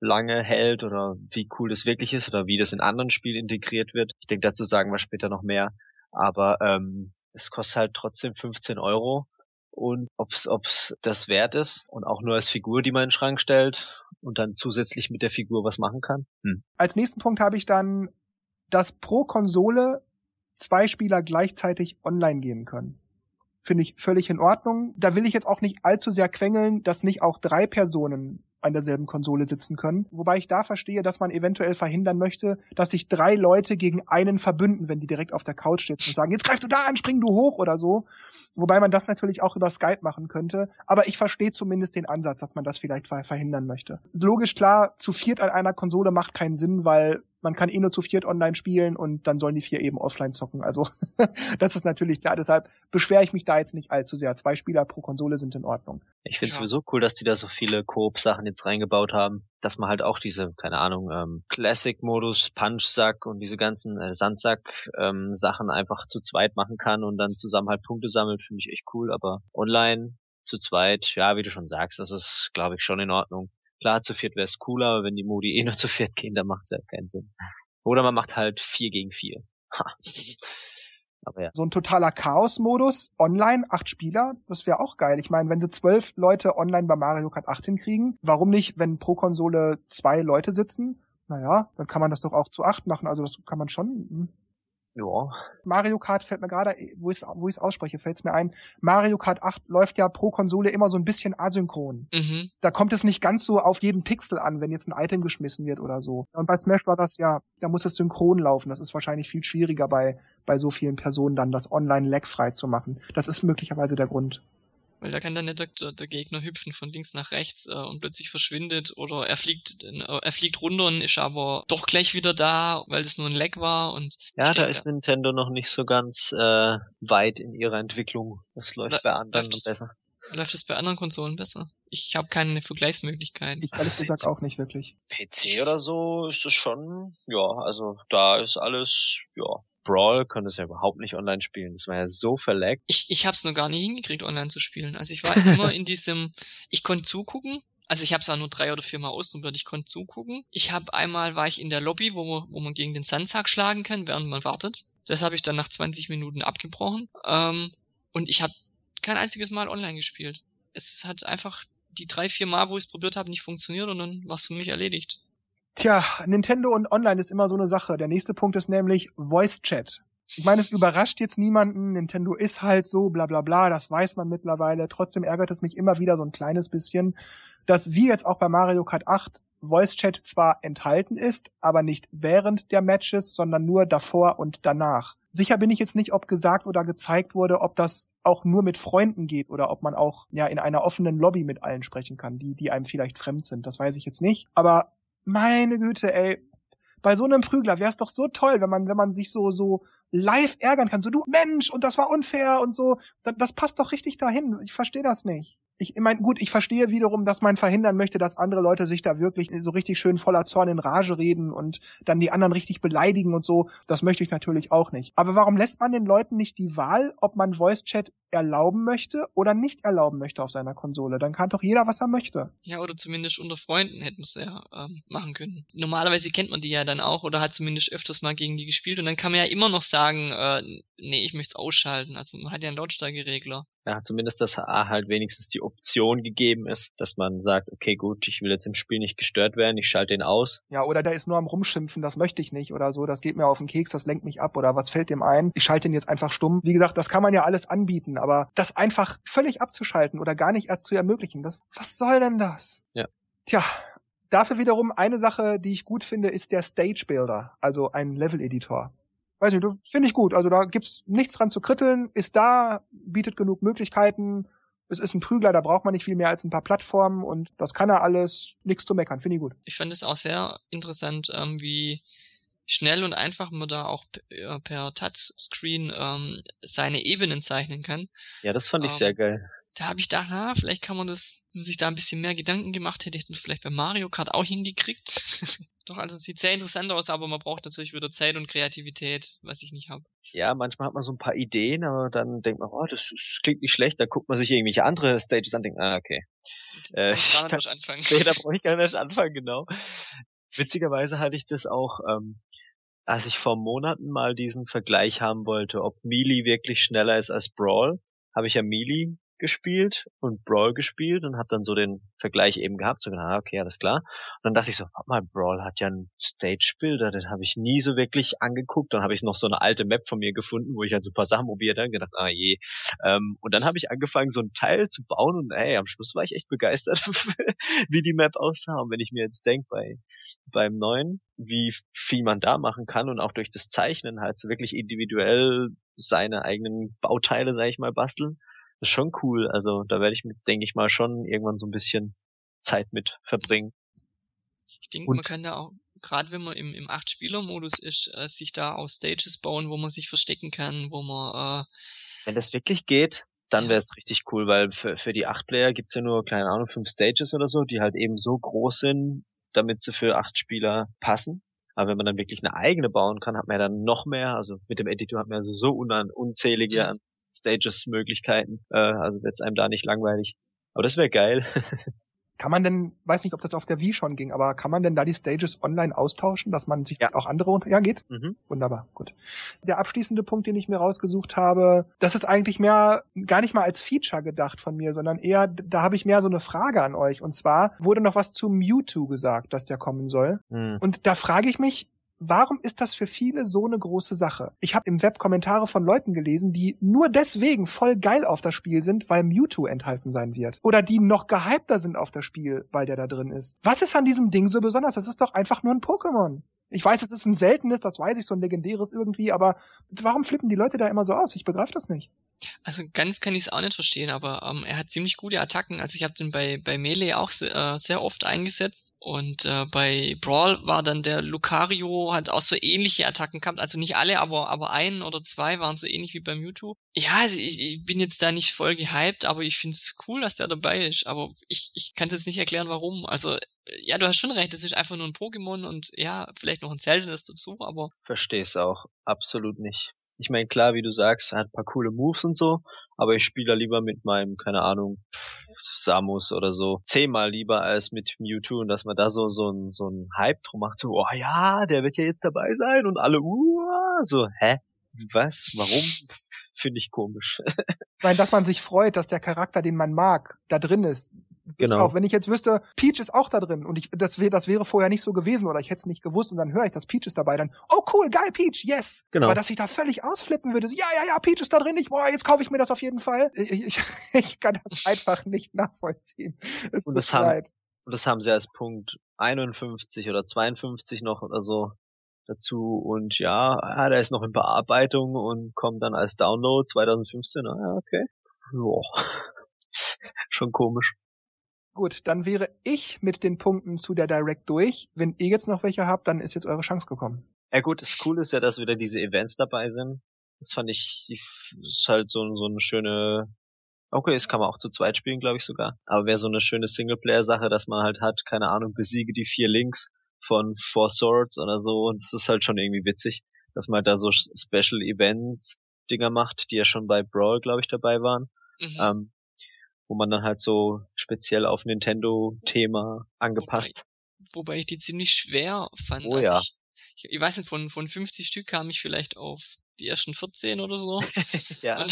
lange hält oder wie cool das wirklich ist oder wie das in anderen Spielen integriert wird. Ich denke, dazu sagen wir später noch mehr. Aber ähm, es kostet halt trotzdem 15 Euro und ob's ob's das wert ist und auch nur als Figur, die man in den Schrank stellt und dann zusätzlich mit der Figur was machen kann. Hm. Als nächsten Punkt habe ich dann, dass pro Konsole zwei Spieler gleichzeitig online gehen können. Finde ich völlig in Ordnung. Da will ich jetzt auch nicht allzu sehr quengeln, dass nicht auch drei Personen an derselben Konsole sitzen können. Wobei ich da verstehe, dass man eventuell verhindern möchte, dass sich drei Leute gegen einen verbünden, wenn die direkt auf der Couch sitzen und sagen, jetzt greifst du da an, spring du hoch oder so. Wobei man das natürlich auch über Skype machen könnte. Aber ich verstehe zumindest den Ansatz, dass man das vielleicht verhindern möchte. Logisch klar, zu viert an einer Konsole macht keinen Sinn, weil man kann eh nur zu viert online spielen und dann sollen die vier eben offline zocken. Also das ist natürlich klar. Deshalb beschwere ich mich da jetzt nicht allzu sehr. Zwei Spieler pro Konsole sind in Ordnung. Ich finde ja. sowieso cool, dass die da so viele Koop-Sachen jetzt reingebaut haben, dass man halt auch diese, keine Ahnung, ähm, Classic-Modus, Punch-Sack und diese ganzen äh, Sandsack-Sachen ähm, einfach zu zweit machen kann und dann zusammen halt Punkte sammelt, finde ich echt cool. Aber online zu zweit, ja, wie du schon sagst, das ist, glaube ich, schon in Ordnung. Klar, zu viert wäre es cooler, aber wenn die Modi eh nur zu viert gehen, dann macht es ja keinen Sinn. Oder man macht halt vier gegen vier. Ja. So ein totaler Chaos-Modus, online, acht Spieler, das wäre auch geil. Ich meine, wenn sie zwölf Leute online bei Mario Kart 8 hinkriegen, warum nicht, wenn pro Konsole zwei Leute sitzen? Naja, dann kann man das doch auch zu acht machen. Also das kann man schon. Ja. Mario Kart fällt mir gerade, wo ich wo ich es ausspreche, fällt es mir ein. Mario Kart 8 läuft ja pro Konsole immer so ein bisschen asynchron. Mhm. Da kommt es nicht ganz so auf jeden Pixel an, wenn jetzt ein Item geschmissen wird oder so. Und bei Smash war das ja, da muss es synchron laufen. Das ist wahrscheinlich viel schwieriger bei bei so vielen Personen dann das online lagfrei zu machen. Das ist möglicherweise der Grund. Weil da kann dann nicht der, der Gegner hüpfen von links nach rechts äh, und plötzlich verschwindet oder er fliegt, äh, er fliegt runter und ist aber doch gleich wieder da, weil das nur ein Lag war und Ja, da denke, ist Nintendo noch nicht so ganz äh, weit in ihrer Entwicklung. Das läuft Lä- bei anderen läuft es- besser. läuft es bei anderen Konsolen besser. Ich habe keine Vergleichsmöglichkeiten. Ich ehrlich gesagt auch nicht wirklich. PC oder so ist es schon, ja, also da ist alles, ja. Brawl könnte es ja überhaupt nicht online spielen. Das war ja so verlaggt. Ich, ich habe es noch gar nicht hingekriegt, online zu spielen. Also ich war immer in diesem, ich konnte zugucken. Also ich habe es auch nur drei oder vier Mal ausprobiert. Ich konnte zugucken. Ich habe einmal war ich in der Lobby, wo man, wo man gegen den Sandsack schlagen kann, während man wartet. Das habe ich dann nach 20 Minuten abgebrochen. Ähm, und ich habe kein einziges Mal online gespielt. Es hat einfach die drei, vier Mal, wo ich es probiert habe, nicht funktioniert und dann war es für mich erledigt. Tja, Nintendo und Online ist immer so eine Sache. Der nächste Punkt ist nämlich Voice Chat. Ich meine, es überrascht jetzt niemanden. Nintendo ist halt so, bla bla bla, das weiß man mittlerweile. Trotzdem ärgert es mich immer wieder so ein kleines bisschen, dass wie jetzt auch bei Mario Kart 8 Voice Chat zwar enthalten ist, aber nicht während der Matches, sondern nur davor und danach. Sicher bin ich jetzt nicht, ob gesagt oder gezeigt wurde, ob das auch nur mit Freunden geht oder ob man auch ja in einer offenen Lobby mit allen sprechen kann, die die einem vielleicht fremd sind. Das weiß ich jetzt nicht, aber meine Güte, ey, bei so einem Prügler wäre es doch so toll, wenn man, wenn man sich so, so live ärgern kann. So, du Mensch, und das war unfair und so. Das, passt doch richtig dahin. Ich verstehe das nicht. Ich meine, gut, ich verstehe wiederum, dass man verhindern möchte, dass andere Leute sich da wirklich so richtig schön voller Zorn in Rage reden und dann die anderen richtig beleidigen und so. Das möchte ich natürlich auch nicht. Aber warum lässt man den Leuten nicht die Wahl, ob man Voice Chat erlauben möchte oder nicht erlauben möchte auf seiner Konsole? Dann kann doch jeder, was er möchte. Ja, oder zumindest unter Freunden hätten es ja ähm, machen können. Normalerweise kennt man die ja dann auch oder hat zumindest öfters mal gegen die gespielt und dann kann man ja immer noch sagen, äh, nee, ich möchte es ausschalten. Also man hat ja einen Lautstärkeregler. Ja, zumindest, dass A halt wenigstens die Option gegeben ist, dass man sagt, okay, gut, ich will jetzt im Spiel nicht gestört werden, ich schalte den aus. Ja, oder der ist nur am Rumschimpfen, das möchte ich nicht oder so, das geht mir auf den Keks, das lenkt mich ab oder was fällt dem ein? Ich schalte ihn jetzt einfach stumm. Wie gesagt, das kann man ja alles anbieten, aber das einfach völlig abzuschalten oder gar nicht erst zu ermöglichen, das, was soll denn das? Ja. Tja, dafür wiederum eine Sache, die ich gut finde, ist der Stage Builder, also ein Level-Editor. Weiß nicht, finde ich gut. Also da gibt's nichts dran zu kritteln, ist da, bietet genug Möglichkeiten. Es ist ein Prügler, da braucht man nicht viel mehr als ein paar Plattformen und das kann er alles, nichts zu meckern, finde ich gut. Ich fand es auch sehr interessant, ähm, wie schnell und einfach man da auch äh, per Touchscreen ähm, seine Ebenen zeichnen kann. Ja, das fand ich Ähm, sehr geil. Da habe ich gedacht, na, vielleicht kann man das, wenn man sich da ein bisschen mehr Gedanken gemacht hätte, hätte man es vielleicht bei Mario Kart auch hingekriegt. Doch, also es sieht sehr interessant aus, aber man braucht natürlich wieder Zeit und Kreativität, was ich nicht habe. Ja, manchmal hat man so ein paar Ideen, aber dann denkt man, oh, das, das klingt nicht schlecht, dann guckt man sich irgendwelche andere Stages an und denkt, ah, okay. Äh, ich nicht erst anfangen. Nee, da brauche ich gar nicht anfangen, genau. Witzigerweise hatte ich das auch, ähm, als ich vor Monaten mal diesen Vergleich haben wollte, ob Melee wirklich schneller ist als Brawl, habe ich ja Melee gespielt und Brawl gespielt und habe dann so den Vergleich eben gehabt, so gedacht, ah, okay, alles klar. Und dann dachte ich so, warte mal, Brawl hat ja einen Stage-Builder, den habe ich nie so wirklich angeguckt. Dann habe ich noch so eine alte Map von mir gefunden, wo ich halt so ein paar Sachen probiert habe und gedacht, ah je. Ähm, und dann habe ich angefangen, so ein Teil zu bauen und ey, am Schluss war ich echt begeistert, wie die Map aussah. Und wenn ich mir jetzt denke, bei beim neuen, wie viel man da machen kann und auch durch das Zeichnen halt so wirklich individuell seine eigenen Bauteile, sag ich mal, basteln, das ist schon cool. Also da werde ich mit, denke ich mal, schon irgendwann so ein bisschen Zeit mit verbringen. Ich denke, man kann da auch, gerade wenn man im, im Acht-Spieler-Modus ist, äh, sich da auch Stages bauen, wo man sich verstecken kann, wo man, äh, Wenn das wirklich geht, dann Ja. wäre es richtig cool, weil für, für die acht Player gibt's ja nur, keine Ahnung, fünf Stages oder so, die halt eben so groß sind, damit sie für acht Spieler passen. Aber wenn man dann wirklich eine eigene bauen kann, hat man ja dann noch mehr. Also mit dem Editor hat man ja so un unzählige an Stages-Möglichkeiten. Äh, also wird's einem da nicht langweilig. Aber das wäre geil. Kann man denn, weiß nicht, ob das auf der Wii schon ging, aber kann man denn da die Stages online austauschen, dass man sich Ja. auch andere unter, ja, geht? mhm. Wunderbar, gut. Der abschließende Punkt, den ich mir rausgesucht habe, das ist eigentlich mehr, gar nicht mal als Feature gedacht von mir, sondern eher, da habe ich mehr so eine Frage an euch. Und zwar wurde noch was zu Mewtwo gesagt, dass der kommen soll. Hm. Und da frage ich mich, warum ist das für viele so eine große Sache? Ich habe im Web Kommentare von Leuten gelesen, die nur deswegen voll geil auf das Spiel sind, weil Mewtwo enthalten sein wird. Oder die noch gehypter sind auf das Spiel, weil der da drin ist. Was ist an diesem Ding so besonders? Das ist doch einfach nur ein Pokémon. Ich weiß, es ist ein seltenes, das weiß ich, so ein legendäres irgendwie, aber warum flippen die Leute da immer so aus? Ich begreife das nicht. Also ganz kann ich es auch nicht verstehen, aber ähm, er hat ziemlich gute Attacken. Also ich habe den bei, bei Melee auch sehr, äh, sehr oft eingesetzt. Und äh, bei Brawl war dann der Lucario, hat auch so ähnliche Attacken gehabt. Also nicht alle, aber, aber ein oder zwei waren so ähnlich wie bei Mewtwo. Ja, also ich, ich bin jetzt da nicht voll gehypt, aber ich find's cool, dass der dabei ist. Aber ich, ich kann jetzt nicht erklären, warum. Also ja, du hast schon recht, es ist einfach nur ein Pokémon und ja, vielleicht noch ein seltenes dazu, aber. Versteh's auch. Absolut nicht. Ich meine, klar, wie du sagst, er hat paar coole Moves und so, aber ich spiele lieber mit meinem, keine Ahnung, Samus oder so, zehnmal lieber als mit Mewtwo und dass man da so, so ein, so ein Hype drum macht, so, oh ja, der wird ja jetzt dabei sein und alle, uh, so, hä? Was? Warum? Finde ich komisch. meine, dass man sich freut, dass der Charakter, den man mag, da drin ist. Genau. Auch. Wenn ich jetzt wüsste, Peach ist auch da drin und ich, das, wäre das wäre vorher nicht so gewesen oder ich hätte es nicht gewusst und dann höre ich, dass Peach ist dabei, dann, oh cool, geil, Peach, yes. Genau. Aber dass ich da völlig ausflippen würde, so, ja, ja, ja, Peach ist da drin, ich, boah, jetzt kaufe ich mir das auf jeden Fall. Ich, ich, ich kann das einfach nicht nachvollziehen. Es und das haben, und das haben sie als Punkt 51 oder 52 noch oder so dazu und ja, ja, der ist noch in Bearbeitung und kommt dann als Download 2015. Ah, ja, okay. Boah. Schon komisch. Gut, dann wäre ich mit den Punkten zu der Direct durch. Wenn ihr jetzt noch welche habt, dann ist jetzt eure Chance gekommen. Ja gut, das Coole ist ja, dass wieder diese Events dabei sind. Das fand ich, ist halt so, so eine schöne, okay, das kann man auch zu zweit spielen, glaube ich sogar. Aber wäre so eine schöne Singleplayer-Sache, dass man halt hat, keine Ahnung, besiege die vier Links von Four Swords oder so. Und es ist halt schon irgendwie witzig, dass man halt da so Special Events Dinger macht, die ja schon bei Brawl, glaube ich, dabei waren. Mhm. Ähm, wo man dann halt so speziell auf Nintendo-Thema angepasst. Wobei, wobei, ich die ziemlich schwer fand. Oh also ja. Ich, ich, weiß nicht, von, von 50 Stück kam ich vielleicht auf die ersten 14 oder so. ja,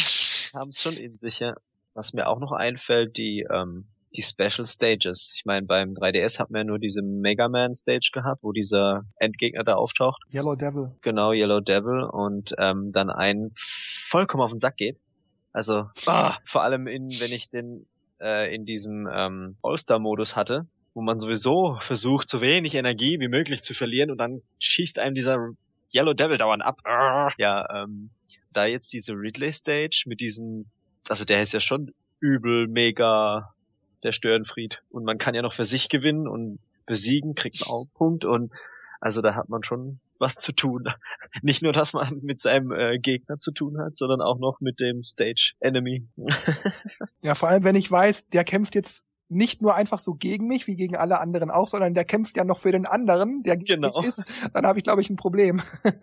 haben es schon in sich, ja. Was mir auch noch einfällt, die, ähm, die Special Stages. Ich meine, beim 3DS hat man ja nur diese Mega Man Stage gehabt, wo dieser Endgegner da auftaucht. Yellow Devil. Genau, Yellow Devil und ähm, dann einen vollkommen auf den Sack geht. Also ah, vor allem in, wenn ich den äh, in diesem ähm, All-Star-Modus hatte, wo man sowieso versucht, so wenig Energie wie möglich zu verlieren und dann schießt einem dieser Yellow Devil dauernd ab. Ja, ähm, da jetzt diese Ridley Stage mit diesem, also der ist ja schon übel, mega der Störenfried. Und man kann ja noch für sich gewinnen und besiegen, kriegt man auch einen Punkt. Und also da hat man schon was zu tun. Nicht nur, dass man mit seinem äh, Gegner zu tun hat, sondern auch noch mit dem Stage Enemy. ja, vor allem wenn ich weiß, der kämpft jetzt nicht nur einfach so gegen mich, wie gegen alle anderen auch, sondern der kämpft ja noch für den anderen, der gegen genau. mich ist, dann habe ich, glaube ich, ein Problem.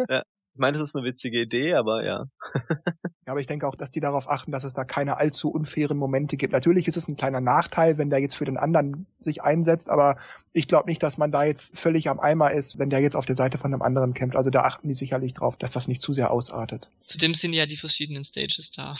ja. Ich meine, das ist eine witzige Idee, aber ja. ja, aber ich denke auch, dass die darauf achten, dass es da keine allzu unfairen Momente gibt. Natürlich ist es ein kleiner Nachteil, wenn der jetzt für den anderen sich einsetzt, aber ich glaube nicht, dass man da jetzt völlig am Eimer ist, wenn der jetzt auf der Seite von einem anderen kämpft. Also da achten die sicherlich drauf, dass das nicht zu sehr ausartet. Zudem sind ja die verschiedenen Stages da.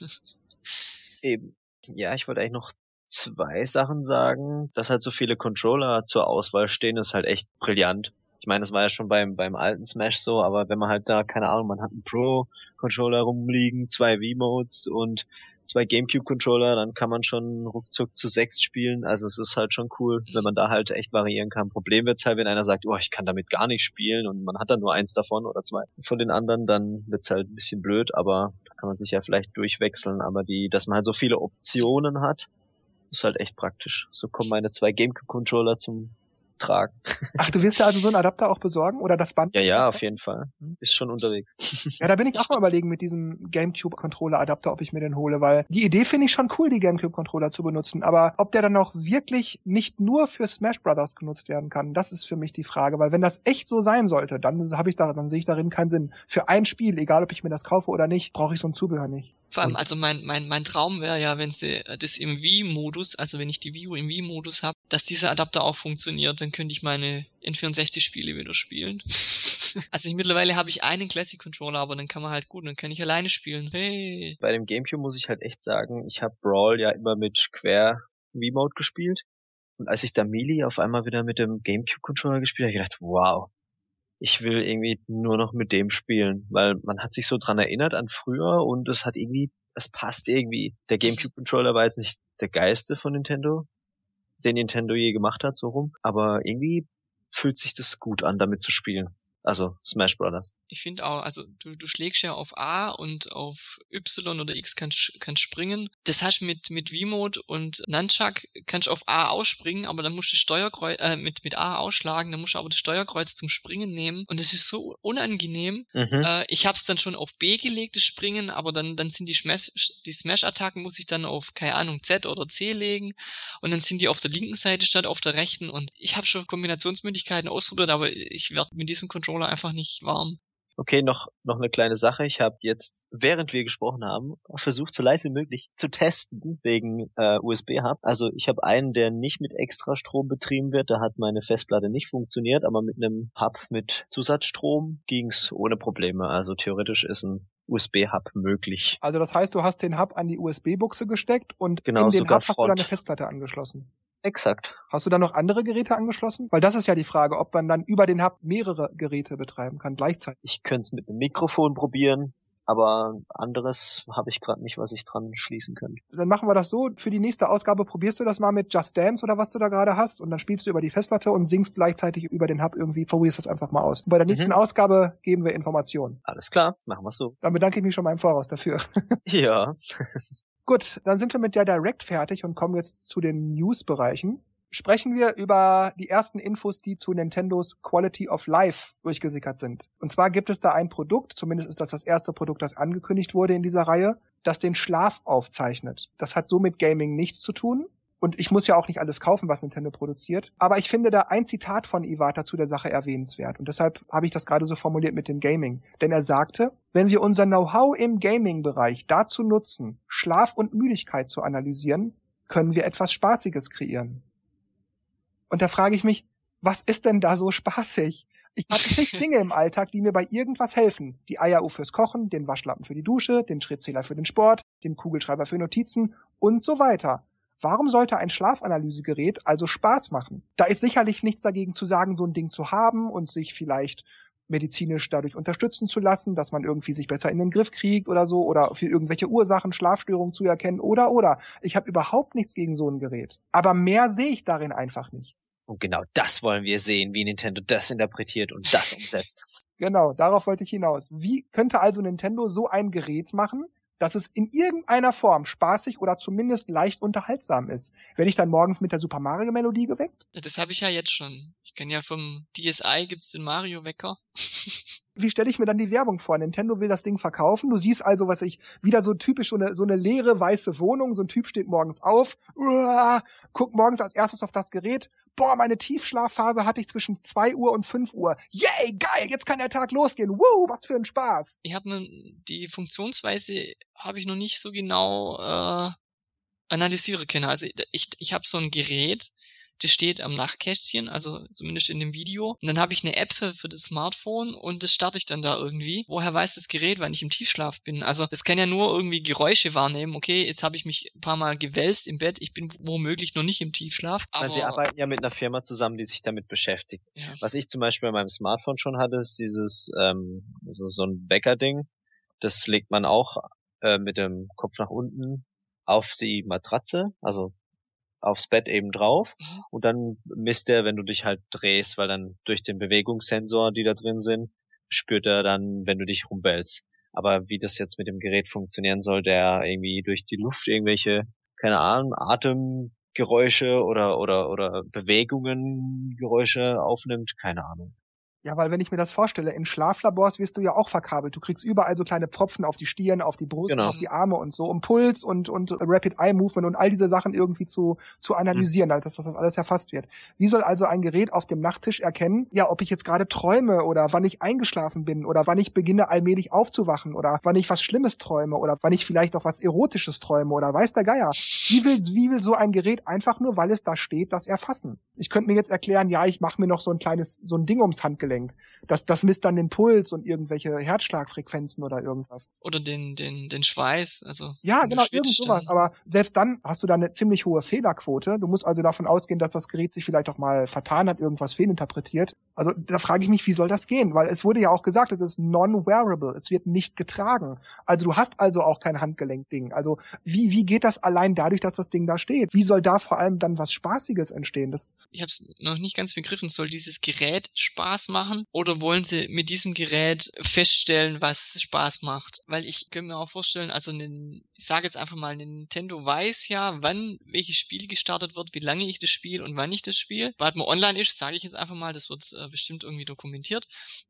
Eben. Ja, ich wollte eigentlich noch zwei Sachen sagen. Dass halt so viele Controller zur Auswahl stehen, ist halt echt brillant. Ich meine, das war ja schon beim, beim alten Smash so, aber wenn man halt da, keine Ahnung, man hat einen Pro-Controller rumliegen, zwei V-Modes und zwei Gamecube-Controller, dann kann man schon ruckzuck zu sechs spielen. Also es ist halt schon cool, wenn man da halt echt variieren kann. Problem wird's halt, wenn einer sagt, oh, ich kann damit gar nicht spielen und man hat dann nur eins davon oder zwei von den anderen, dann wird's halt ein bisschen blöd, aber da kann man sich ja vielleicht durchwechseln. Aber die, dass man halt so viele Optionen hat, ist halt echt praktisch. So kommen meine zwei Gamecube-Controller zum tragen. Ach, du wirst ja also so einen Adapter auch besorgen oder das Band? Ja, ja, auf jeden Fall. Ist schon unterwegs. Ja, da bin ich auch mal überlegen mit diesem GameCube Controller Adapter, ob ich mir den hole, weil die Idee finde ich schon cool, die GameCube Controller zu benutzen, aber ob der dann auch wirklich nicht nur für Smash Brothers genutzt werden kann, das ist für mich die Frage, weil wenn das echt so sein sollte, dann habe ich da, dann sehe ich darin keinen Sinn. Für ein Spiel, egal ob ich mir das kaufe oder nicht, brauche ich so ein Zubehör nicht. Vor allem, also mein, mein, mein Traum wäre ja, wenn sie das im Wii-Modus, also wenn ich die Wii U im Wii-Modus habe, dass dieser Adapter auch funktioniert, dann könnte ich meine N64-Spiele wieder spielen. also ich, mittlerweile habe ich einen Classic-Controller, aber dann kann man halt gut, dann kann ich alleine spielen. Hey. Bei dem Gamecube muss ich halt echt sagen, ich habe Brawl ja immer mit Quer V-Mode gespielt. Und als ich da Melee auf einmal wieder mit dem Gamecube-Controller gespielt habe, habe ich gedacht, wow, ich will irgendwie nur noch mit dem spielen, weil man hat sich so dran erinnert an früher und es hat irgendwie, es passt irgendwie. Der GameCube Controller war jetzt nicht der geilste von Nintendo, den Nintendo je gemacht hat, so rum, aber irgendwie fühlt sich das gut an, damit zu spielen. Also Smash Brothers. Ich finde auch, also du, du schlägst ja auf A und auf Y oder X kannst kannst springen. Das hast mit mit V-Mode und Nunchuck kannst du auf A ausspringen, aber dann musst du Steuerkreuz äh, mit mit A ausschlagen, dann musst du aber das Steuerkreuz zum Springen nehmen und das ist so unangenehm. Mhm. Äh, ich hab's dann schon auf B gelegt, das Springen, aber dann dann sind die Smash die Smash Attacken muss ich dann auf keine Ahnung Z oder C legen und dann sind die auf der linken Seite statt auf der rechten und ich habe schon Kombinationsmöglichkeiten ausprobiert, aber ich werde mit diesem Controller Controller einfach nicht warm. Okay, noch, noch eine kleine Sache. Ich habe jetzt, während wir gesprochen haben, versucht, so leise wie möglich zu testen wegen äh, USB-Hub. Also ich habe einen, der nicht mit extra Strom betrieben wird. Da hat meine Festplatte nicht funktioniert, aber mit einem Hub mit Zusatzstrom ging's ohne Probleme. Also theoretisch ist ein USB-Hub möglich. Also das heißt, du hast den Hub an die USB-Buchse gesteckt und genau, in den Hub hast du deine Festplatte angeschlossen. Exakt. Hast du da noch andere Geräte angeschlossen? Weil das ist ja die Frage, ob man dann über den Hub mehrere Geräte betreiben kann gleichzeitig. Ich könnte es mit einem Mikrofon probieren, aber anderes habe ich gerade nicht, was ich dran schließen könnte. Dann machen wir das so. Für die nächste Ausgabe probierst du das mal mit Just Dance oder was du da gerade hast und dann spielst du über die Festplatte und singst gleichzeitig über den Hub irgendwie. Probierst das einfach mal aus. Und bei der nächsten mhm. Ausgabe geben wir Informationen. Alles klar, machen wir so. Dann bedanke ich mich schon mal im Voraus dafür. Ja. Gut, dann sind wir mit der Direct fertig und kommen jetzt zu den News-Bereichen. Sprechen wir über die ersten Infos, die zu Nintendos Quality of Life durchgesickert sind. Und zwar gibt es da ein Produkt, zumindest ist das das erste Produkt, das angekündigt wurde in dieser Reihe, das den Schlaf aufzeichnet. Das hat so mit Gaming nichts zu tun. Und ich muss ja auch nicht alles kaufen, was Nintendo produziert. Aber ich finde da ein Zitat von Iwata zu der Sache erwähnenswert. Und deshalb habe ich das gerade so formuliert mit dem Gaming. Denn er sagte, wenn wir unser Know-how im Gaming-Bereich dazu nutzen, Schlaf und Müdigkeit zu analysieren, können wir etwas Spaßiges kreieren. Und da frage ich mich, was ist denn da so spaßig? Ich habe zig Dinge im Alltag, die mir bei irgendwas helfen. Die Eieruhr fürs Kochen, den Waschlappen für die Dusche, den Schrittzähler für den Sport, den Kugelschreiber für Notizen und so weiter. Warum sollte ein Schlafanalysegerät also Spaß machen? Da ist sicherlich nichts dagegen zu sagen, so ein Ding zu haben und sich vielleicht medizinisch dadurch unterstützen zu lassen, dass man irgendwie sich besser in den Griff kriegt oder so oder für irgendwelche Ursachen Schlafstörungen zu erkennen oder oder. Ich habe überhaupt nichts gegen so ein Gerät. Aber mehr sehe ich darin einfach nicht. Und genau das wollen wir sehen, wie Nintendo das interpretiert und das umsetzt. genau, darauf wollte ich hinaus. Wie könnte also Nintendo so ein Gerät machen, dass es in irgendeiner Form spaßig oder zumindest leicht unterhaltsam ist. Werde ich dann morgens mit der Super Mario Melodie geweckt? Das habe ich ja jetzt schon. Ich kenne ja vom DSi gibt's den Mario Wecker. Wie stelle ich mir dann die Werbung vor? Nintendo will das Ding verkaufen. Du siehst also, was ich, wieder so typisch so eine, so eine leere weiße Wohnung. So ein Typ steht morgens auf, uah, guckt morgens als erstes auf das Gerät. Boah, meine Tiefschlafphase hatte ich zwischen zwei Uhr und fünf Uhr. Yay, geil, jetzt kann der Tag losgehen. Woo, was für ein Spaß. Ich habe ne, die Funktionsweise habe ich noch nicht so genau äh, analysiere können. Also ich, ich habe so ein Gerät, das steht am Nachtkästchen, also zumindest in dem Video. Und dann habe ich eine App für, für das Smartphone und das starte ich dann da irgendwie. Woher weiß das Gerät, wann ich im Tiefschlaf bin? Also das kann ja nur irgendwie Geräusche wahrnehmen. Okay, jetzt habe ich mich ein paar Mal gewälzt im Bett. Ich bin womöglich noch nicht im Tiefschlaf. Aber Weil sie arbeiten ja mit einer Firma zusammen, die sich damit beschäftigt. Ja. Was ich zum Beispiel bei meinem Smartphone schon hatte, ist dieses ähm, so, so ein Wecker-Ding. Das legt man auch äh, mit dem Kopf nach unten auf die Matratze, also aufs Bett eben drauf mhm. und dann misst er, wenn du dich halt drehst, weil dann durch den Bewegungssensor, die da drin sind, spürt er dann, wenn du dich rumwälzt. Aber wie das jetzt mit dem Gerät funktionieren soll, der irgendwie durch die Luft irgendwelche, keine Ahnung, Atemgeräusche oder oder oder Bewegungen Geräusche aufnimmt, keine Ahnung. Ja, weil wenn ich mir das vorstelle, in Schlaflabors wirst du ja auch verkabelt. Du kriegst überall so kleine Pfropfen auf die Stirn, auf die Brust, genau. auf die Arme und so, um Puls und, und Rapid Eye Movement und all diese Sachen irgendwie zu, zu analysieren, mhm. dass, das alles erfasst wird. Wie soll also ein Gerät auf dem Nachttisch erkennen, ja, ob ich jetzt gerade träume oder wann ich eingeschlafen bin oder wann ich beginne allmählich aufzuwachen oder wann ich was Schlimmes träume oder wann ich vielleicht auch was Erotisches träume oder weiß der Geier. Wie will, wie will so ein Gerät einfach nur, weil es da steht, das erfassen? Ich könnte mir jetzt erklären, ja, ich mache mir noch so ein kleines, so ein Ding ums Handgelenk Handgelenk. Das, das misst dann den Puls und irgendwelche Herzschlagfrequenzen oder irgendwas. Oder den, den, den Schweiß, also. Ja, genau, irgend sowas. Aber selbst dann hast du da eine ziemlich hohe Fehlerquote. Du musst also davon ausgehen, dass das Gerät sich vielleicht auch mal vertan hat, irgendwas fehlinterpretiert. Also da frage ich mich, wie soll das gehen? Weil es wurde ja auch gesagt, es ist non-wearable. Es wird nicht getragen. Also du hast also auch kein Handgelenkding. Also wie, wie geht das allein dadurch, dass das Ding da steht? Wie soll da vor allem dann was Spaßiges entstehen? Das ich habe es noch nicht ganz begriffen. Soll dieses Gerät Spaß machen oder wollen sie mit diesem Gerät feststellen, was Spaß macht? Weil ich könnte mir auch vorstellen, also einen, ich sage jetzt einfach mal, Nintendo weiß ja, wann welches Spiel gestartet wird, wie lange ich das spiele und wann ich das spiele. Weil man online ist, sage ich jetzt einfach mal, das wird äh, bestimmt irgendwie dokumentiert.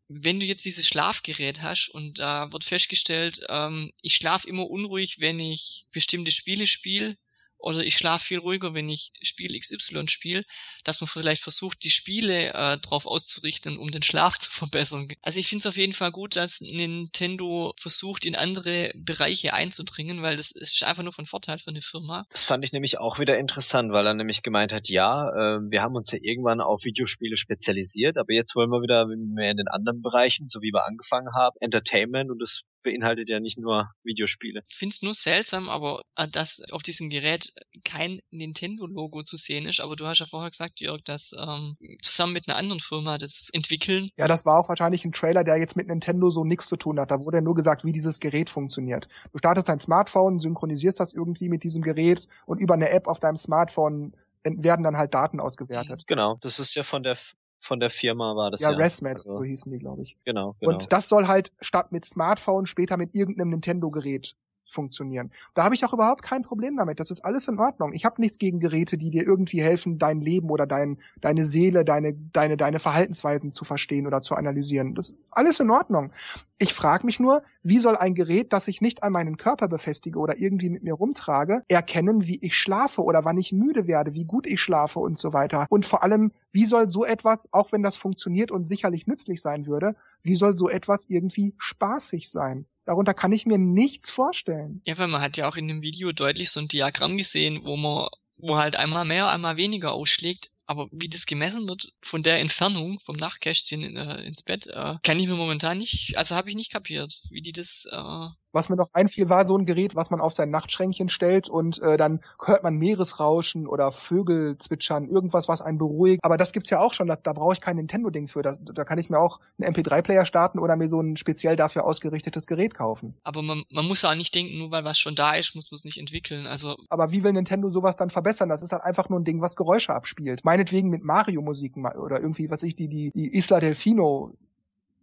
Wenn du jetzt dieses Schlafgerät hast und da äh, wird festgestellt, ähm, ich schlafe immer unruhig, wenn ich bestimmte Spiele spiele, oder ich schlafe viel ruhiger, wenn ich Spiel XY spiele, dass man vielleicht versucht, die Spiele äh, darauf auszurichten, um den Schlaf zu verbessern. Also ich finde es auf jeden Fall gut, dass Nintendo versucht, in andere Bereiche einzudringen, weil das ist einfach nur von Vorteil für eine Firma. Das fand ich nämlich auch wieder interessant, weil er nämlich gemeint hat, ja, äh, wir haben uns ja irgendwann auf Videospiele spezialisiert, aber jetzt wollen wir wieder mehr in den anderen Bereichen, so wie wir angefangen haben, Entertainment und das beinhaltet ja nicht nur Videospiele. Ich finde es nur seltsam, aber äh, dass auf diesem Gerät kein Nintendo-Logo zu sehen ist. Aber du hast ja vorher gesagt, Jörg, dass ähm, zusammen mit einer anderen Firma das entwickeln. Ja, das war auch wahrscheinlich ein Trailer, der jetzt mit Nintendo so nichts zu tun hat. Da wurde ja nur gesagt, wie dieses Gerät funktioniert. Du startest dein Smartphone, synchronisierst das irgendwie mit diesem Gerät und über eine App auf deinem Smartphone werden dann halt Daten ausgewertet. Genau, das ist ja von der von der Firma war das ja. Ja, ResMed, also, so hießen die, glaube ich. Genau, genau. Und das soll halt statt mit Smartphone später mit irgendeinem Nintendo-Gerät funktionieren. Da habe ich auch überhaupt kein Problem damit. Das ist alles in Ordnung. Ich habe nichts gegen Geräte, die dir irgendwie helfen, dein Leben oder dein, deine Seele, deine, deine, deine Verhaltensweisen zu verstehen oder zu analysieren. Das ist alles in Ordnung. Ich frage mich nur, wie soll ein Gerät, das ich nicht an meinen Körper befestige oder irgendwie mit mir rumtrage, erkennen, wie ich schlafe oder wann ich müde werde, wie gut ich schlafe und so weiter. Und vor allem, wie soll so etwas, auch wenn das funktioniert und sicherlich nützlich sein würde, wie soll so etwas irgendwie spaßig sein? Darunter kann ich mir nichts vorstellen. Ja, weil man hat ja auch in dem Video deutlich so ein Diagramm gesehen, wo man, wo halt einmal mehr, einmal weniger ausschlägt. Aber wie das gemessen wird von der Entfernung vom Nachtkästchen äh, ins Bett, äh, kann ich mir momentan nicht, also habe ich nicht kapiert, wie die das äh, was mir noch einfiel, war so ein Gerät, was man auf sein Nachtschränkchen stellt und äh, dann hört man Meeresrauschen oder Vögel zwitschern, irgendwas, was einen beruhigt. Aber das gibt's ja auch schon, das, da brauche ich kein Nintendo-Ding für. Das, da kann ich mir auch einen MP3-Player starten oder mir so ein speziell dafür ausgerichtetes Gerät kaufen. Aber man, man muss ja auch nicht denken, nur weil was schon da ist, muss man es nicht entwickeln. Also Aber wie will Nintendo sowas dann verbessern? Das ist halt einfach nur ein Ding, was Geräusche abspielt. Meinetwegen mit Mario-Musiken oder irgendwie, was ich, die, die, die Isla Delfino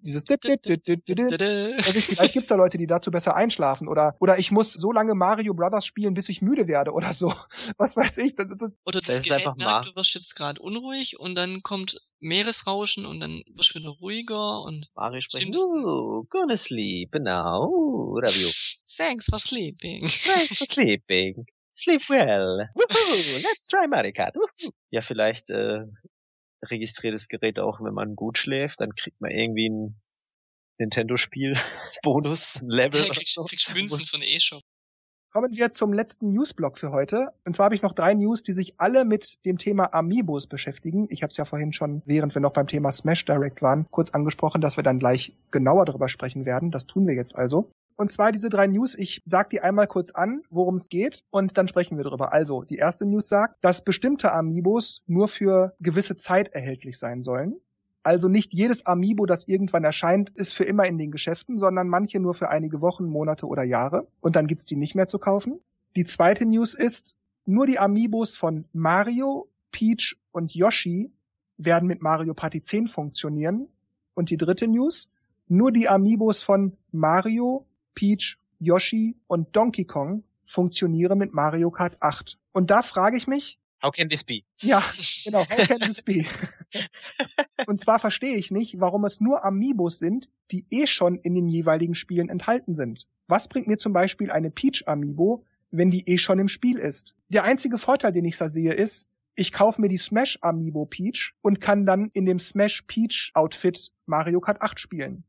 dieses. Vielleicht gibt's da Leute, die dazu besser einschlafen oder oder ich muss so lange Mario Brothers spielen, bis ich müde werde oder so. Was weiß ich. Das, das oder das, das ist einfach merkt, du wirst jetzt gerade unruhig und dann kommt Meeresrauschen und dann wirst du wieder ruhiger und Mario spricht. Ooh, gonna sleep now. Love you. Thanks for sleeping. Thanks for sleeping. Sleep well. Woohoo, let's try Mario Kart. Woohoo. Ja, vielleicht äh, registriert das Gerät auch, wenn man gut schläft, dann kriegt man irgendwie ein Nintendo-Spiel, Bonus, Level. Ja, kriegst, so. kriegst Münzen von E-Shop. Kommen wir zum letzten Newsblock für heute. Und zwar habe ich noch drei News, die sich alle mit dem Thema Amiibos beschäftigen. Ich habe es ja vorhin schon, während wir noch beim Thema Smash Direct waren, kurz angesprochen, dass wir dann gleich genauer darüber sprechen werden. Das tun wir jetzt also. Und zwar diese drei News. Ich sag die einmal kurz an, worum es geht, und dann sprechen wir drüber. Also, die erste News sagt, dass bestimmte Amiibos nur für gewisse Zeit erhältlich sein sollen. Also nicht jedes Amiibo, das irgendwann erscheint, ist für immer in den Geschäften, sondern manche nur für einige Wochen, Monate oder Jahre. Und dann gibt's die nicht mehr zu kaufen. Die zweite News ist, nur die Amiibos von Mario, Peach und Yoshi werden mit Mario Party 10 funktionieren. Und die dritte News, nur die Amiibos von Mario, Peach, Yoshi und Donkey Kong funktionieren mit Mario Kart 8. Und da frage ich mich, How can this be? Ja, genau, how can this be? und zwar verstehe ich nicht, warum es nur Amiibos sind, die eh schon in den jeweiligen Spielen enthalten sind. Was bringt mir zum Beispiel eine Peach Amiibo, wenn die eh schon im Spiel ist? Der einzige Vorteil, den ich da sehe, ist, ich kaufe mir die Smash Amiibo Peach und kann dann in dem Smash Peach Outfit Mario Kart 8 spielen.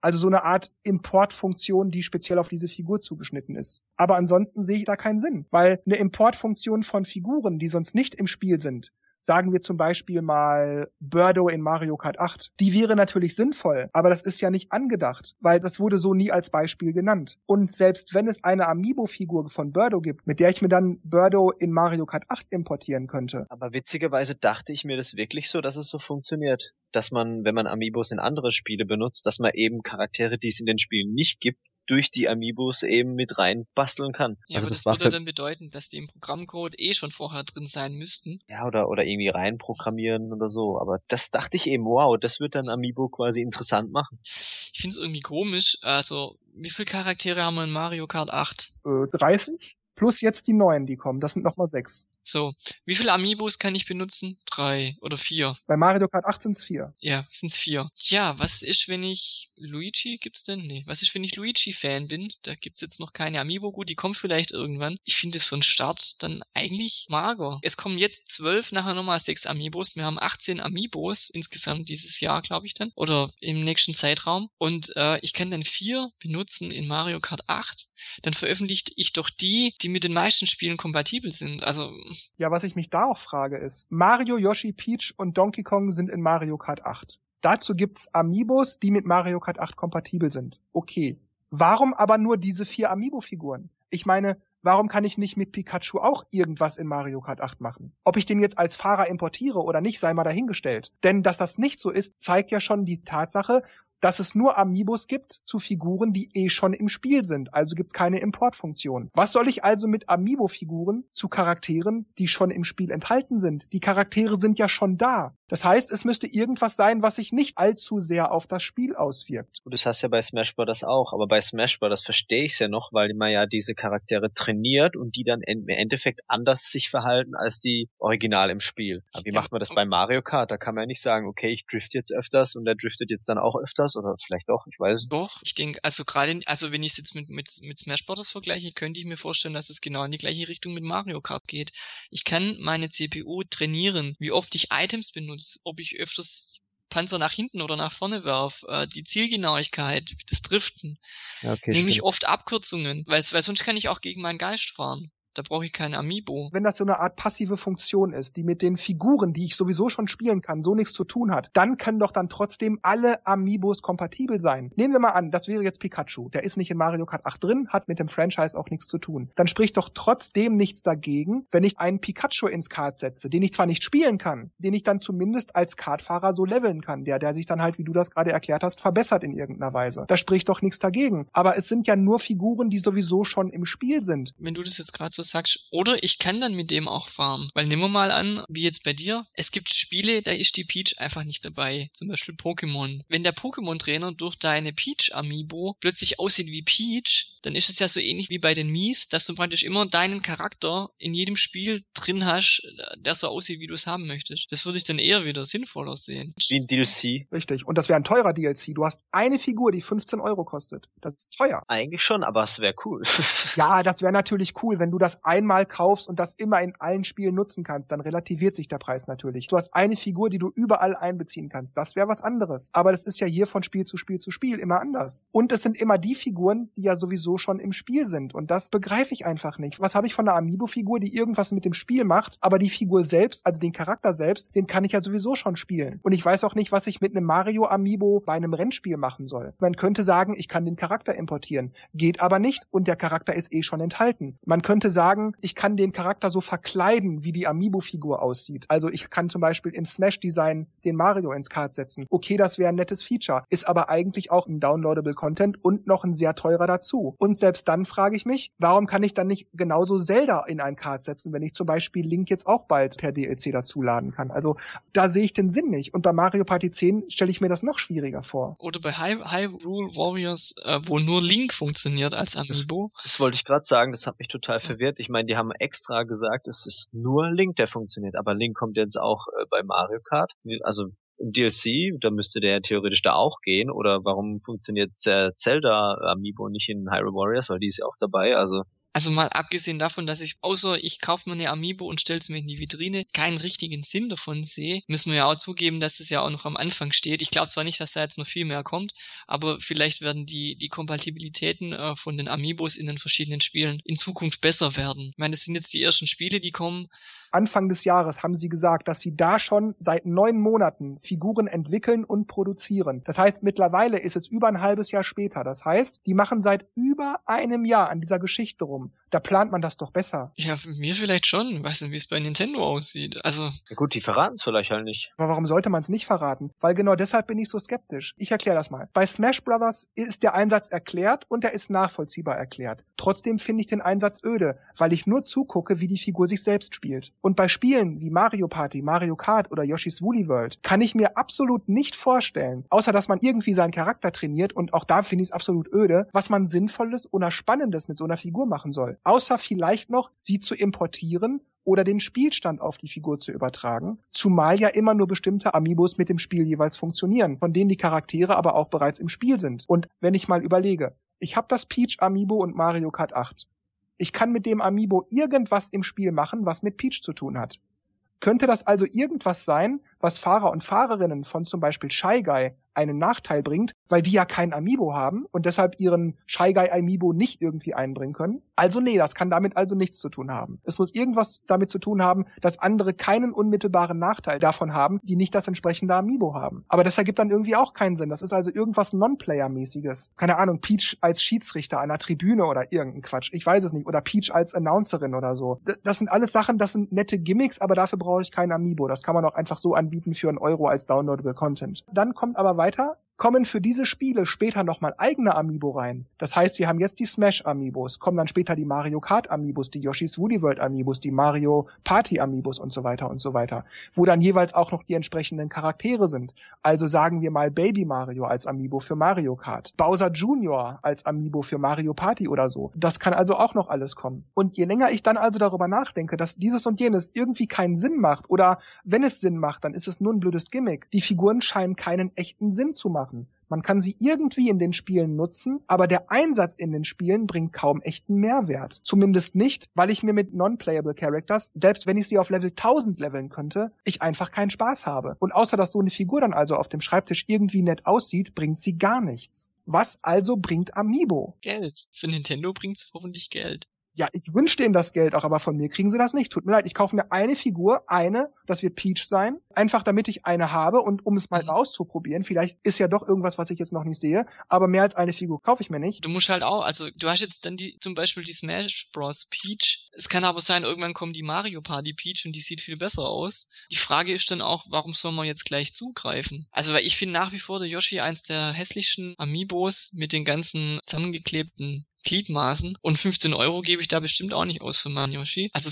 Also so eine Art Importfunktion, die speziell auf diese Figur zugeschnitten ist. Aber ansonsten sehe ich da keinen Sinn, weil eine Importfunktion von Figuren, die sonst nicht im Spiel sind, Sagen wir zum Beispiel mal Birdo in Mario Kart 8. Die wäre natürlich sinnvoll, aber das ist ja nicht angedacht, weil das wurde so nie als Beispiel genannt. Und selbst wenn es eine Amiibo-Figur von Birdo gibt, mit der ich mir dann Birdo in Mario Kart 8 importieren könnte. Aber witzigerweise dachte ich mir das wirklich so, dass es so funktioniert. Dass man, wenn man Amiibos in andere Spiele benutzt, dass man eben Charaktere, die es in den Spielen nicht gibt, durch die Amiibos eben mit rein basteln kann. Ja, also aber das, das würde dann bedeuten, dass die im Programmcode eh schon vorher drin sein müssten. Ja, oder, oder irgendwie reinprogrammieren oder so. Aber das dachte ich eben, wow, das wird dann Amiibo quasi interessant machen. Ich finde es irgendwie komisch. Also, wie viele Charaktere haben wir in Mario Kart 8? Äh, 30? Plus jetzt die neuen, die kommen. Das sind nochmal sechs. So, wie viele Amiibos kann ich benutzen? Drei oder vier? Bei Mario Kart 8 sind's vier. Ja, sind's vier. Ja, was ist, wenn ich Luigi gibt's denn? Nee. Was ist, wenn ich Luigi-Fan bin? Da gibt's jetzt noch keine Amiibo. Gut, die kommen vielleicht irgendwann. Ich finde es für den Start dann eigentlich mager. Es kommen jetzt zwölf, nachher nochmal sechs Amiibos. Wir haben 18 Amiibos insgesamt dieses Jahr, glaube ich dann. Oder im nächsten Zeitraum. Und äh, ich kann dann vier benutzen in Mario Kart 8. Dann veröffentliche ich doch die, die mit den meisten Spielen kompatibel sind. Also ja, was ich mich da auch frage ist, Mario, Yoshi, Peach und Donkey Kong sind in Mario Kart 8. Dazu gibt's Amiibos, die mit Mario Kart 8 kompatibel sind. Okay. Warum aber nur diese vier Amiibo-Figuren? Ich meine, warum kann ich nicht mit Pikachu auch irgendwas in Mario Kart 8 machen? Ob ich den jetzt als Fahrer importiere oder nicht, sei mal dahingestellt. Denn dass das nicht so ist, zeigt ja schon die Tatsache, dass es nur Amiibos gibt zu Figuren, die eh schon im Spiel sind. Also gibt's keine Importfunktion. Was soll ich also mit Amiibo-Figuren zu Charakteren, die schon im Spiel enthalten sind? Die Charaktere sind ja schon da. Das heißt, es müsste irgendwas sein, was sich nicht allzu sehr auf das Spiel auswirkt. Und das hast ja bei Smash Bros. auch, aber bei Smash Bros. verstehe ich es ja noch, weil man ja diese Charaktere trainiert und die dann im Endeffekt anders sich verhalten als die Original im Spiel. Aber wie ja. macht man das bei Mario Kart? Da kann man ja nicht sagen, okay, ich drift jetzt öfters und der driftet jetzt dann auch öfters oder vielleicht doch, ich weiß es. Doch, ich denke, also gerade, also wenn ich es jetzt mit, mit, mit Smash Bros. vergleiche, könnte ich mir vorstellen, dass es genau in die gleiche Richtung mit Mario Kart geht. Ich kann meine CPU trainieren, wie oft ich Items benutze und ob ich öfters Panzer nach hinten oder nach vorne werf, äh, die Zielgenauigkeit, das Driften. Okay, Nehme ich oft Abkürzungen, weil, weil sonst kann ich auch gegen meinen Geist fahren. Da brauche ich kein Amiibo. Wenn das so eine Art passive Funktion ist, die mit den Figuren, die ich sowieso schon spielen kann, so nichts zu tun hat, dann können doch dann trotzdem alle Amiibos kompatibel sein. Nehmen wir mal an, das wäre jetzt Pikachu. Der ist nicht in Mario Kart 8 drin, hat mit dem Franchise auch nichts zu tun. Dann spricht doch trotzdem nichts dagegen, wenn ich einen Pikachu ins Kart setze, den ich zwar nicht spielen kann, den ich dann zumindest als Kartfahrer so leveln kann, der, der sich dann halt, wie du das gerade erklärt hast, verbessert in irgendeiner Weise. Da spricht doch nichts dagegen. Aber es sind ja nur Figuren, die sowieso schon im Spiel sind. Wenn du das jetzt gerade so sagst, oder ich kann dann mit dem auch fahren. Weil nehmen wir mal an, wie jetzt bei dir, es gibt Spiele, da ist die Peach einfach nicht dabei. Zum Beispiel Pokémon. Wenn der Pokémon-Trainer durch deine Peach-Amiibo plötzlich aussieht wie Peach, dann ist es ja so ähnlich wie bei den Mies, dass du praktisch immer deinen Charakter in jedem Spiel drin hast, der so aussieht, wie du es haben möchtest. Das würde ich dann eher wieder sinnvoller sehen. Wie ein DLC. Richtig. Und das wäre ein teurer DLC. Du hast eine Figur, die 15 Euro kostet. Das ist teuer. Eigentlich schon, aber es wäre cool. ja, das wäre natürlich cool, wenn du das einmal einmal kaufst und das immer in allen Spielen nutzen kannst, dann relativiert sich der Preis natürlich. Du hast eine Figur, die du überall einbeziehen kannst. Das wäre was anderes. Aber das ist ja hier von Spiel zu Spiel zu Spiel immer anders. Und es sind immer die Figuren, die ja sowieso schon im Spiel sind. Und das begreife ich einfach nicht. Was habe ich von einer Amiibo-Figur, die irgendwas mit dem Spiel macht, aber die Figur selbst, also den Charakter selbst, den kann ich ja sowieso schon spielen. Und ich weiß auch nicht, was ich mit einem Mario-Amiibo bei einem Rennspiel machen soll. Man könnte sagen, ich kann den Charakter importieren. Geht aber nicht und der Charakter ist eh schon enthalten. Man könnte sagen, ich kann den Charakter so verkleiden, wie die Amiibo-Figur aussieht. Also ich kann zum Beispiel im Smash-Design den Mario ins Kart setzen. Okay, das wäre ein nettes Feature, ist aber eigentlich auch ein downloadable Content und noch ein sehr teurer dazu. Und selbst dann frage ich mich, warum kann ich dann nicht genauso Zelda in ein Kart setzen, wenn ich zum Beispiel Link jetzt auch bald per DLC dazuladen kann? Also da sehe ich den Sinn nicht. Und bei Mario Party 10 stelle ich mir das noch schwieriger vor. Oder bei Hyrule Warriors, äh, wo nur Link funktioniert als Amiibo. Das, das wollte ich gerade sagen, das hat mich total verwirrt. Ich meine, die haben extra gesagt, es ist nur Link, der funktioniert. Aber Link kommt jetzt auch äh, bei Mario Kart. Also im DLC, da müsste der theoretisch da auch gehen. Oder warum funktioniert Zelda Amiibo nicht in Hyrule Warriors, weil die ist ja auch dabei. Also Also mal abgesehen davon, dass ich außer ich kaufe mir eine Amiibo und stelle es mir in die Vitrine, keinen richtigen Sinn davon sehe, müssen wir ja auch zugeben, dass es ja auch noch am Anfang steht. Ich glaube zwar nicht, dass da jetzt noch viel mehr kommt, aber vielleicht werden die, die Kompatibilitäten äh, von den Amiibos in den verschiedenen Spielen in Zukunft besser werden. Ich meine, das sind jetzt die ersten Spiele, die kommen. Anfang des Jahres haben sie gesagt, dass sie da schon seit neun Monaten Figuren entwickeln und produzieren. Das heißt, mittlerweile ist es über ein halbes Jahr später. Das heißt, die machen seit über einem Jahr an dieser Geschichte rum. Da plant man das doch besser. Ja, mir vielleicht schon. Weiß nicht, wie es bei Nintendo aussieht. Also. Ja gut, die verraten es vielleicht halt nicht. Aber warum sollte man es nicht verraten? Weil genau deshalb bin ich so skeptisch. Ich erkläre das mal. Bei Smash Brothers ist der Einsatz erklärt und er ist nachvollziehbar erklärt. Trotzdem finde ich den Einsatz öde, weil ich nur zugucke, wie die Figur sich selbst spielt. Und bei Spielen wie Mario Party, Mario Kart oder Yoshi's Woolly World kann ich mir absolut nicht vorstellen, außer dass man irgendwie seinen Charakter trainiert und auch da finde ich es absolut öde, was man Sinnvolles oder Spannendes mit so einer Figur machen soll. Außer vielleicht noch, sie zu importieren oder den Spielstand auf die Figur zu übertragen, zumal ja immer nur bestimmte Amiibos mit dem Spiel jeweils funktionieren, von denen die Charaktere aber auch bereits im Spiel sind. Und wenn ich mal überlege, ich habe das Peach Amiibo und Mario Kart 8. Ich kann mit dem Amiibo irgendwas im Spiel machen, was mit Peach zu tun hat. Könnte das also irgendwas sein, was Fahrer und Fahrerinnen von zum Beispiel Shy Guy einen Nachteil bringt, weil die ja kein Amiibo haben und deshalb ihren Shy Guy Amiibo nicht irgendwie einbringen können. Also nee, das kann damit also nichts zu tun haben. Es muss irgendwas damit zu tun haben, dass andere keinen unmittelbaren Nachteil davon haben, die nicht das entsprechende Amiibo haben. Aber das ergibt dann irgendwie auch keinen Sinn. Das ist also irgendwas Non-Player-mäßiges. Keine Ahnung, Peach als Schiedsrichter einer Tribüne oder irgendein Quatsch. Ich weiß es nicht. Oder Peach als Announcerin oder so. Das sind alles Sachen, das sind nette Gimmicks, aber dafür brauche ich kein Amiibo. Das kann man auch einfach so anbieten für einen Euro als downloadable Content. Dann kommt aber weiter, weiter? Kommen für diese Spiele später nochmal eigene Amiibo rein. Das heißt, wir haben jetzt die Smash Amiibos, kommen dann später die Mario Kart Amiibos, die Yoshi's Woolly World Amiibos, die Mario Party Amiibos und so weiter und so weiter, wo dann jeweils auch noch die entsprechenden Charaktere sind. Also sagen wir mal Baby Mario als Amiibo für Mario Kart, Bowser Jr. als Amiibo für Mario Party oder so. Das kann also auch noch alles kommen. Und je länger ich dann also darüber nachdenke, dass dieses und jenes irgendwie keinen Sinn macht oder wenn es Sinn macht, dann ist es nur ein blödes Gimmick. Die Figuren scheinen keinen echten Sinn zu machen machen. Man kann sie irgendwie in den Spielen nutzen, aber der Einsatz in den Spielen bringt kaum echten Mehrwert. Zumindest nicht, weil ich mir mit non-playable Characters, selbst wenn ich sie auf Level 1000 leveln könnte, ich einfach keinen Spaß habe. Und außer dass so eine Figur dann also auf dem Schreibtisch irgendwie nett aussieht, bringt sie gar nichts. Was also bringt Amiibo? Geld. Für Nintendo bringt's hoffentlich Geld ja, ich wünschte ihnen das Geld auch, aber von mir kriegen sie das nicht. Tut mir leid, ich kaufe mir eine Figur, eine, das wird Peach sein, einfach damit ich eine habe und um es mal mhm. auszuprobieren. Vielleicht ist ja doch irgendwas, was ich jetzt noch nicht sehe, aber mehr als eine Figur kaufe ich mir nicht. Du musst halt auch, also du hast jetzt dann die, zum Beispiel die Smash Bros. Peach. Es kann aber sein, irgendwann kommt die Mario Party Peach und die sieht viel besser aus. Die Frage ist dann auch, warum soll man jetzt gleich zugreifen? Also, weil ich finde nach wie vor der Yoshi eins der hässlichsten Amiibos mit den ganzen zusammengeklebten Gliedmaßen. Und 15 Euro gebe ich da bestimmt auch nicht aus für meinen Yoshi. Also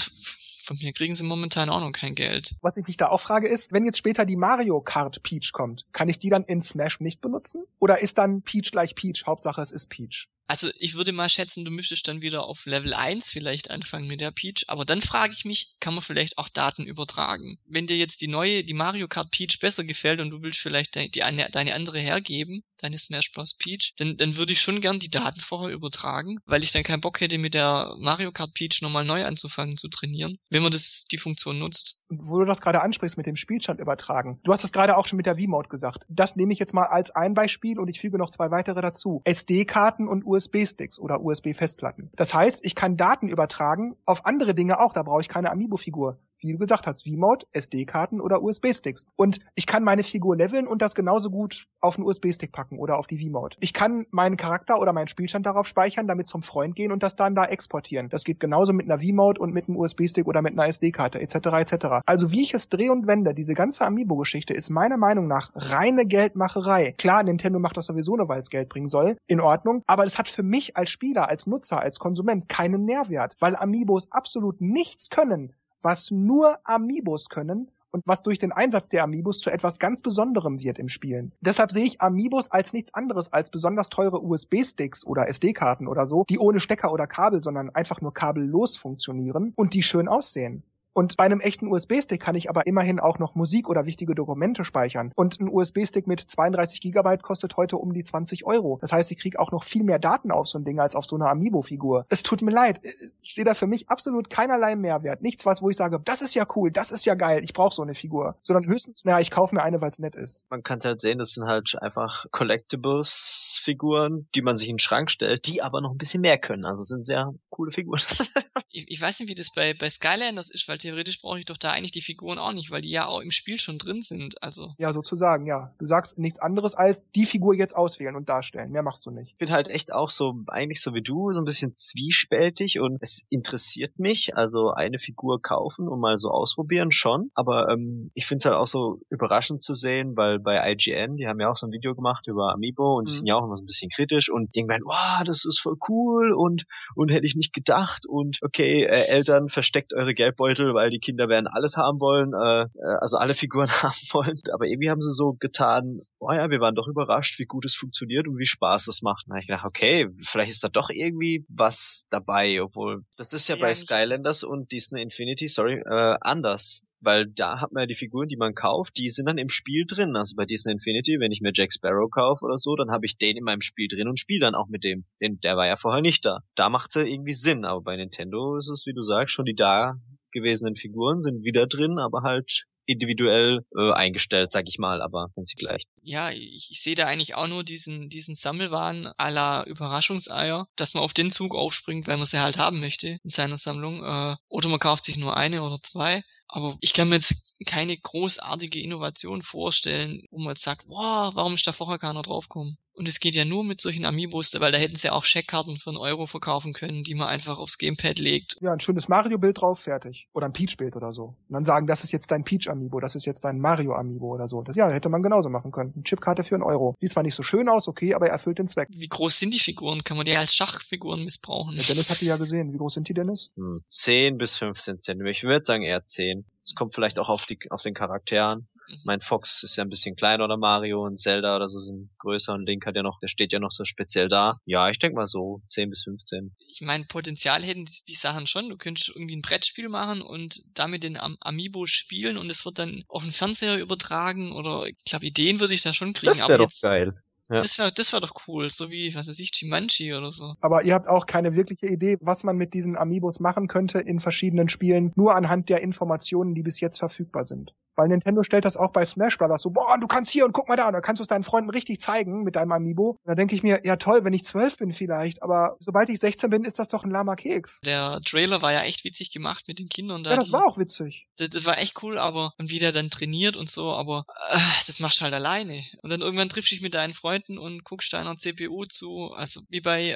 von mir kriegen sie momentan auch noch kein Geld. Was ich mich da auch frage ist, wenn jetzt später die Mario Kart Peach kommt, kann ich die dann in Smash nicht benutzen? Oder ist dann Peach gleich Peach? Hauptsache es ist Peach. Also ich würde mal schätzen, du müsstest dann wieder auf Level 1 vielleicht anfangen mit der Peach. Aber dann frage ich mich, kann man vielleicht auch Daten übertragen? Wenn dir jetzt die neue, die Mario Kart Peach besser gefällt und du willst vielleicht die, die eine, deine andere hergeben, deine Smash Bros. Peach, dann, dann würde ich schon gern die Daten vorher übertragen, weil ich dann keinen Bock hätte, mit der Mario Kart Peach nochmal neu anzufangen zu trainieren, wenn man das, die Funktion nutzt. Wo du das gerade ansprichst mit dem Spielstand übertragen. Du hast es gerade auch schon mit der V-Mode gesagt. Das nehme ich jetzt mal als ein Beispiel und ich füge noch zwei weitere dazu. SD-Karten und USB-Sticks oder USB-Festplatten. Das heißt, ich kann Daten übertragen auf andere Dinge auch. Da brauche ich keine Amiibo-Figur wie du gesagt hast, V-Mode, SD-Karten oder USB-Sticks. Und ich kann meine Figur leveln und das genauso gut auf einen USB-Stick packen oder auf die V-Mode. Ich kann meinen Charakter oder meinen Spielstand darauf speichern, damit zum Freund gehen und das dann da exportieren. Das geht genauso mit einer V-Mode und mit einem USB-Stick oder mit einer SD-Karte etc. etc. Also wie ich es drehe und wende, diese ganze Amiibo-Geschichte ist meiner Meinung nach reine Geldmacherei. Klar, Nintendo macht das sowieso nur, weil es Geld bringen soll. In Ordnung. Aber es hat für mich als Spieler, als Nutzer, als Konsument keinen Nährwert, weil Amiibos absolut nichts können, was nur Amiibos können und was durch den Einsatz der Amiibos zu etwas ganz Besonderem wird im Spielen. Deshalb sehe ich Amiibos als nichts anderes als besonders teure USB-Sticks oder SD-Karten oder so, die ohne Stecker oder Kabel, sondern einfach nur kabellos funktionieren und die schön aussehen. Und bei einem echten USB-Stick kann ich aber immerhin auch noch Musik oder wichtige Dokumente speichern. Und ein USB-Stick mit 32 Gigabyte kostet heute um die 20 Euro. Das heißt, ich kriege auch noch viel mehr Daten auf so ein Ding als auf so einer Amiibo-Figur. Es tut mir leid. Ich sehe da für mich absolut keinerlei Mehrwert. Nichts was, wo ich sage, das ist ja cool, das ist ja geil, ich brauche so eine Figur. Sondern höchstens, naja, ich kaufe mir eine, weil es nett ist. Man kann halt sehen, das sind halt einfach Collectibles-Figuren, die man sich in den Schrank stellt, die aber noch ein bisschen mehr können. Also sind sehr coole Figuren. ich, ich weiß nicht, wie das bei, bei Skylanders ist, weil theoretisch brauche ich doch da eigentlich die Figuren auch nicht, weil die ja auch im Spiel schon drin sind. Also. Ja, sozusagen, ja. Du sagst nichts anderes als die Figur jetzt auswählen und darstellen. Mehr machst du nicht. Ich bin halt echt auch so, eigentlich so wie du, so ein bisschen zwiespältig und es interessiert mich, also eine Figur kaufen und mal so ausprobieren schon. Aber ähm, ich finde es halt auch so überraschend zu sehen, weil bei IGN, die haben ja auch so ein Video gemacht über Amiibo und die mhm. sind ja auch immer so ein bisschen kritisch und denken, wow, das ist voll cool und und hätte ich nicht gedacht und okay, äh, Eltern versteckt eure Geldbeutel, weil die Kinder werden alles haben wollen, äh, äh also alle Figuren haben wollen. Aber irgendwie haben sie so getan, oh ja, wir waren doch überrascht, wie gut es funktioniert und wie Spaß es macht. Da ich gedacht, okay, vielleicht ist da doch irgendwie was dabei, obwohl das ist ja, ja bei Skylanders und Disney Infinity, sorry, äh, anders weil da hat man ja die Figuren, die man kauft, die sind dann im Spiel drin. Also bei Disney Infinity, wenn ich mir Jack Sparrow kaufe oder so, dann habe ich den in meinem Spiel drin und spiele dann auch mit dem. Denn der war ja vorher nicht da. Da macht's ja irgendwie Sinn, aber bei Nintendo ist es, wie du sagst, schon die da gewesenen Figuren sind wieder drin, aber halt individuell äh, eingestellt, sag ich mal, aber wenn sie gleich. Ja, ich, ich sehe da eigentlich auch nur diesen, diesen Sammelwahn aller Überraschungseier, dass man auf den Zug aufspringt, weil man sie halt haben möchte in seiner Sammlung. Äh, oder man kauft sich nur eine oder zwei. Aber ich kann mir jetzt keine großartige Innovation vorstellen, wo man jetzt sagt, wow, warum ist da vorher keiner draufgekommen? Und es geht ja nur mit solchen Amiibos, weil da hätten sie auch Scheckkarten für einen Euro verkaufen können, die man einfach aufs Gamepad legt. Ja, ein schönes Mario-Bild drauf, fertig. Oder ein Peach-Bild oder so. Und dann sagen, das ist jetzt dein Peach-Amiibo, das ist jetzt dein Mario-Amiibo oder so. Das, ja, hätte man genauso machen können. Eine Chipkarte für einen Euro. Sieht zwar nicht so schön aus, okay, aber er erfüllt den Zweck. Wie groß sind die Figuren? Kann man die als Schachfiguren missbrauchen? Ja, Dennis hat die ja gesehen. Wie groß sind die, Dennis? Hm, 10 bis 15 Zentimeter. Ich würde sagen eher 10. Es kommt vielleicht auch auf die, auf den Charakter an. Mhm. Mein Fox ist ja ein bisschen kleiner oder Mario und Zelda oder so sind größer und Link hat ja noch, der steht ja noch so speziell da. Ja, ich denke mal so 10 bis 15. Ich meine, Potenzial hätten die, die, Sachen schon. Du könntest irgendwie ein Brettspiel machen und damit den Am Amiibo spielen und es wird dann auf den Fernseher übertragen oder ich glaube, Ideen würde ich da schon kriegen. Das wäre doch geil. Ja. Das wäre das wär doch cool, so wie, was weiß ich, Chimanchi oder so. Aber ihr habt auch keine wirkliche Idee, was man mit diesen Amiibos machen könnte in verschiedenen Spielen, nur anhand der Informationen, die bis jetzt verfügbar sind. Weil Nintendo stellt das auch bei Smash Brothers so, boah, du kannst hier und guck mal da, und dann kannst du es deinen Freunden richtig zeigen mit deinem Amiibo. Und da denke ich mir, ja toll, wenn ich zwölf bin vielleicht, aber sobald ich 16 bin, ist das doch ein lama Keks. Der Trailer war ja echt witzig gemacht mit den Kindern da. Ja, das die, war auch witzig. Das, das, war echt cool, aber und wie der dann trainiert und so, aber äh, das machst du halt alleine. Und dann irgendwann triffst du dich mit deinen Freunden und guckst deiner CPU zu, also wie bei äh,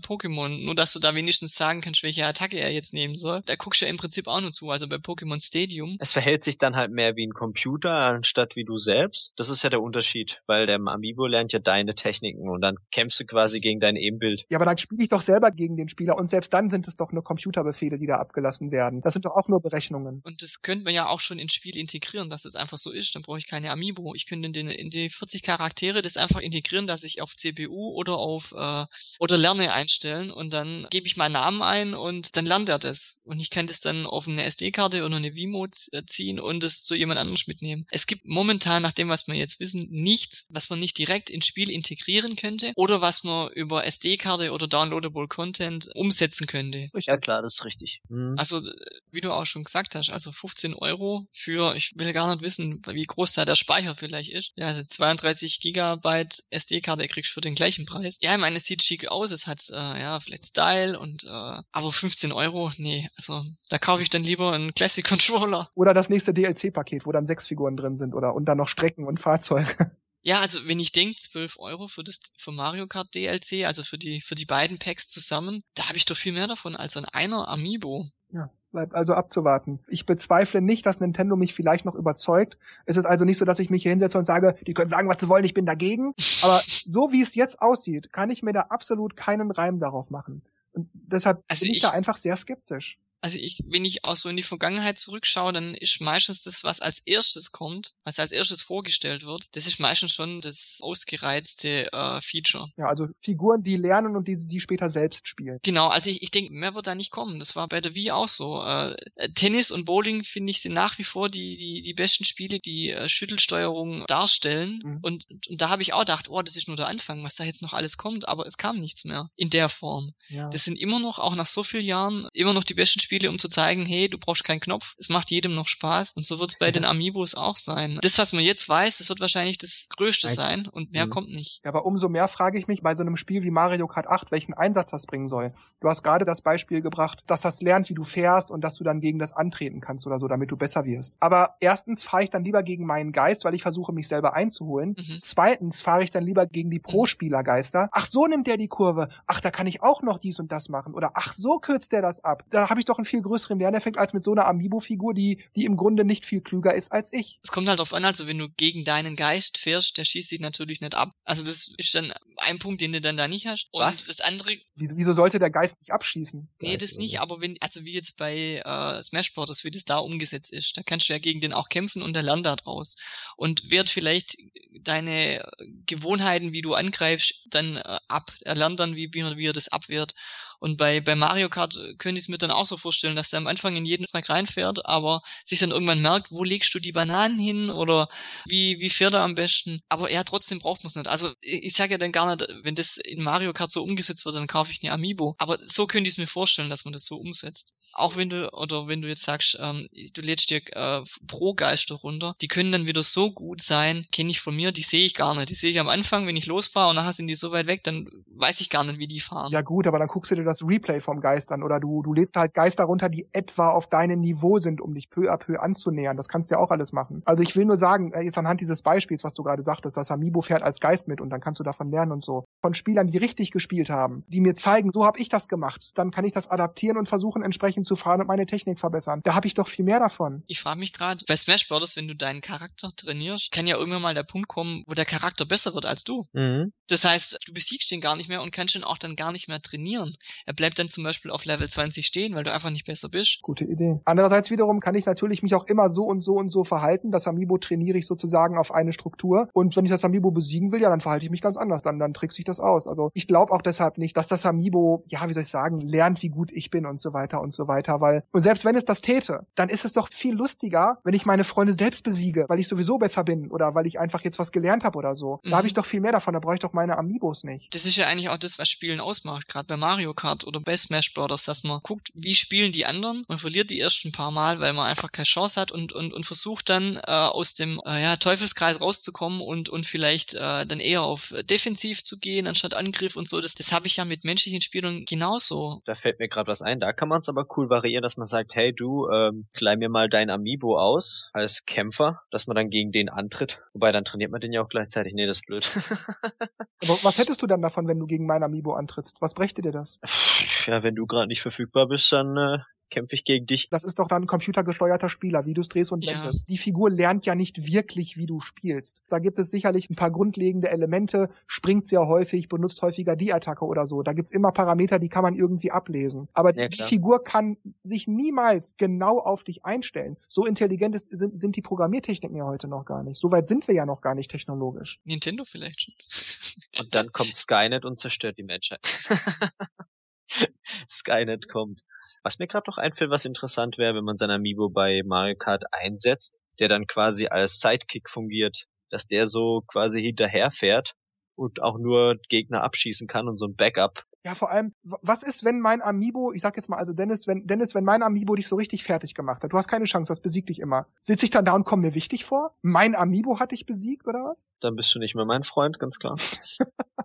Pokémon, nur dass du da wenigstens sagen kannst, welche Attacke er jetzt nehmen soll. Da guckst du ja im Prinzip auch nur zu, also bei Pokémon Stadium. Es verhält sich dann halt mehr wie ein Computer anstatt wie du selbst. Das ist ja der Unterschied, weil der Amiibo lernt ja deine Techniken und dann kämpfst du quasi gegen dein Ebenbild. Ja, aber dann spiele ich doch selber gegen den Spieler und selbst dann sind es doch nur Computerbefehle, die da abgelassen werden. Das sind doch auch nur Berechnungen. Und das könnte man ja auch schon ins Spiel integrieren, dass es einfach so ist. Dann brauche ich keine Amiibo. Ich könnte in, den, in die 40 Charaktere das einfach integrieren, dass ich auf CPU oder auf äh, oder Lerne einstellen und dann gebe ich meinen Namen ein und dann lernt er das. Und ich kann das dann auf eine SD-Karte oder eine Vimo äh, ziehen und es zu jemand anderes mitnehmen. Es gibt momentan, nach dem, was wir jetzt wissen, nichts, was man nicht direkt ins Spiel integrieren könnte oder was man über SD-Karte oder Downloadable Content umsetzen könnte. Ja klar, das ist richtig. Mhm. Also, wie du auch schon gesagt hast, also 15 Euro für, ich will gar nicht wissen, wie groß da der Speicher vielleicht ist. Ja, 32 Gigabyte SD-Karte kriegst du für den gleichen Preis. Ja, ich meine, es sieht schick aus, es hat, äh, ja, vielleicht Style und, äh, aber 15 Euro, nee, also, da kaufe ich dann lieber einen Classic Controller. Oder das nächste DLC-Paket, wo dann sechs Figuren drin sind oder und dann noch Strecken und Fahrzeuge. Ja, also wenn ich denke, 12 Euro für das für Mario Kart DLC, also für die für die beiden Packs zusammen, da habe ich doch viel mehr davon als an einer Amiibo. Ja, bleibt also abzuwarten. Ich bezweifle nicht, dass Nintendo mich vielleicht noch überzeugt. Es ist also nicht so, dass ich mich hier hinsetze und sage, die können sagen, was sie wollen, ich bin dagegen. Aber so wie es jetzt aussieht, kann ich mir da absolut keinen Reim darauf machen. Und deshalb also bin ich, ich da einfach sehr skeptisch Also ich, wenn ich auch so in die Vergangenheit zurückschaue, dann ist meistens das, was als erstes kommt, was als erstes vorgestellt wird, das ist meistens schon das ausgereizte äh, Feature. Ja, also Figuren, die lernen und die, die später selbst spielen. Genau, also ich, ich denke, mehr wird da nicht kommen. Das war bei der Wii auch so. Äh, Tennis und Bowling, finde ich, sind nach wie vor die, die, die besten Spiele, die äh, Schüttelsteuerung darstellen. Mhm. Und, und da habe ich auch gedacht, oh, das ist nur der Anfang, was da jetzt noch alles kommt, aber es kam nichts mehr in der Form. Ja. Das sind immer noch, auch nach so vielen Jahren, immer noch die besten Spiele, um zu zeigen, hey, du brauchst keinen Knopf, es macht jedem noch Spaß. Und so wird es bei den Amiibos auch sein. Das, was man jetzt weiß, das wird wahrscheinlich das Größte sein und mehr mhm. kommt nicht. Ja, aber umso mehr frage ich mich bei so einem Spiel wie Mario Kart 8, welchen Einsatz das bringen soll. Du hast gerade das Beispiel gebracht, dass das lernt, wie du fährst und dass du dann gegen das antreten kannst oder so, damit du besser wirst. Aber erstens fahre ich dann lieber gegen meinen Geist, weil ich versuche, mich selber einzuholen. Mhm. Zweitens fahre ich dann lieber gegen die Pro-Spielergeister. Ach, so nimmt der die Kurve. Ach, da kann ich auch noch dies und das machen. Oder ach, so kürzt der das ab. Da habe ich doch einen viel größeren Lerneffekt als mit so einer Amiibo-Figur, die, die im Grunde nicht viel klüger ist als ich. Es kommt halt drauf an, also wenn du gegen deinen Geist fährst, der schießt sich natürlich nicht ab. Also das ist dann ein Punkt, den du dann da nicht hast. Und Was? das andere. Wieso sollte der Geist nicht abschießen? Nee, das nicht, aber wenn, also wie jetzt bei äh, Smash Bros., wie das da umgesetzt ist, da kannst du ja gegen den auch kämpfen und der lernt da draus. Und wird vielleicht deine Gewohnheiten, wie du angreifst, dann äh, ab. Er lernt dann, wie, wie, wie er das abwehrt. Und bei, bei Mario Kart äh, könnte ich es mir dann auch so vorstellen, dass der am Anfang in jeden Snack reinfährt, aber sich dann irgendwann merkt, wo legst du die Bananen hin oder wie, wie fährt er am besten. Aber ja, trotzdem braucht man es nicht. Also ich, ich sage ja dann gar nicht, wenn das in Mario Kart so umgesetzt wird, dann kaufe ich eine Amiibo. Aber so könnte ich es mir vorstellen, dass man das so umsetzt. Auch wenn du, oder wenn du jetzt sagst, ähm, du lädst dir äh, Pro-Geister runter, die können dann wieder so gut sein, kenne ich von mir, die sehe ich gar nicht. Die sehe ich am Anfang, wenn ich losfahre und nachher sind die so weit weg, dann weiß ich gar nicht, wie die fahren. Ja gut, aber dann guckst du dir das Replay vom Geist an oder du, du lädst halt Geister runter, die etwa auf deinem Niveau sind, um dich peu à peu anzunähern. Das kannst du ja auch alles machen. Also ich will nur sagen, äh, jetzt anhand dieses Beispiels, was du gerade sagtest, das Amiibo fährt als Geist mit und dann kannst du davon lernen und so. Von Spielern, die richtig gespielt haben, die mir zeigen, so habe ich das gemacht, dann kann ich das adaptieren und versuchen entsprechend zu fahren und meine Technik verbessern. Da habe ich doch viel mehr davon. Ich frage mich gerade, bei Smash Bros., wenn du deinen Charakter trainierst, kann ja irgendwann mal der Punkt kommen, wo der Charakter besser wird als du. Mhm. Das heißt, du besiegst ihn gar nicht mehr und kannst ihn auch dann gar nicht mehr trainieren. Er bleibt dann zum Beispiel auf Level 20 stehen, weil du einfach nicht besser bist. Gute Idee. Andererseits wiederum kann ich natürlich mich auch immer so und so und so verhalten. Das Amiibo trainiere ich sozusagen auf eine Struktur. Und wenn ich das Amiibo besiegen will, ja, dann verhalte ich mich ganz anders. Dann, dann trickse ich das aus. Also ich glaube auch deshalb nicht, dass das Amiibo, ja, wie soll ich sagen, lernt, wie gut ich bin und so weiter und so weiter. Weil, und selbst wenn es das täte, dann ist es doch viel lustiger, wenn ich meine Freunde selbst besiege, weil ich sowieso besser bin oder weil ich einfach jetzt was gelernt habe oder so. Mhm. Da habe ich doch viel mehr davon. Da brauche ich doch meine Amiibos nicht. Das ist ja eigentlich auch das, was Spielen ausmacht. Gerade bei Mario Kart oder bei Smash Bros., dass man guckt, wie spielen die anderen. Man verliert die ersten paar Mal, weil man einfach keine Chance hat und, und, und versucht dann äh, aus dem äh, ja, Teufelskreis rauszukommen und, und vielleicht äh, dann eher auf Defensiv zu gehen, anstatt Angriff und so. Das, das habe ich ja mit menschlichen Spielern genauso. Da fällt mir gerade was ein. Da kann man es aber cool variieren, dass man sagt, hey du, ähm, kleih mir mal dein Amiibo aus als Kämpfer, dass man dann gegen den antritt. Wobei, dann trainiert man den ja auch gleichzeitig. Nee, das ist blöd. aber was hättest du dann davon, wenn du gegen mein Amiibo antrittst? Was brächte dir das? Ja, wenn du gerade nicht verfügbar bist, dann äh, kämpfe ich gegen dich. Das ist doch dann ein computergesteuerter Spieler, wie du es drehst und wendest. Ja. Die Figur lernt ja nicht wirklich, wie du spielst. Da gibt es sicherlich ein paar grundlegende Elemente, springt sehr häufig, benutzt häufiger die Attacke oder so. Da gibt's immer Parameter, die kann man irgendwie ablesen. Aber ja, die Figur kann sich niemals genau auf dich einstellen. So intelligent ist, sind, sind die Programmiertechniken ja heute noch gar nicht. So weit sind wir ja noch gar nicht technologisch. Nintendo vielleicht schon. Und dann kommt Skynet und zerstört die Menschheit. Skynet kommt. Was mir gerade noch einfällt, was interessant wäre, wenn man sein Amiibo bei Mario Kart einsetzt, der dann quasi als Sidekick fungiert, dass der so quasi hinterherfährt und auch nur Gegner abschießen kann und so ein Backup ja, vor allem, was ist, wenn mein Amiibo, ich sag jetzt mal, also Dennis, wenn, Dennis, wenn mein Amiibo dich so richtig fertig gemacht hat, du hast keine Chance, das besiegt dich immer. Sitze ich dann da und komme mir wichtig vor? Mein Amiibo hat dich besiegt, oder was? Dann bist du nicht mehr mein Freund, ganz klar.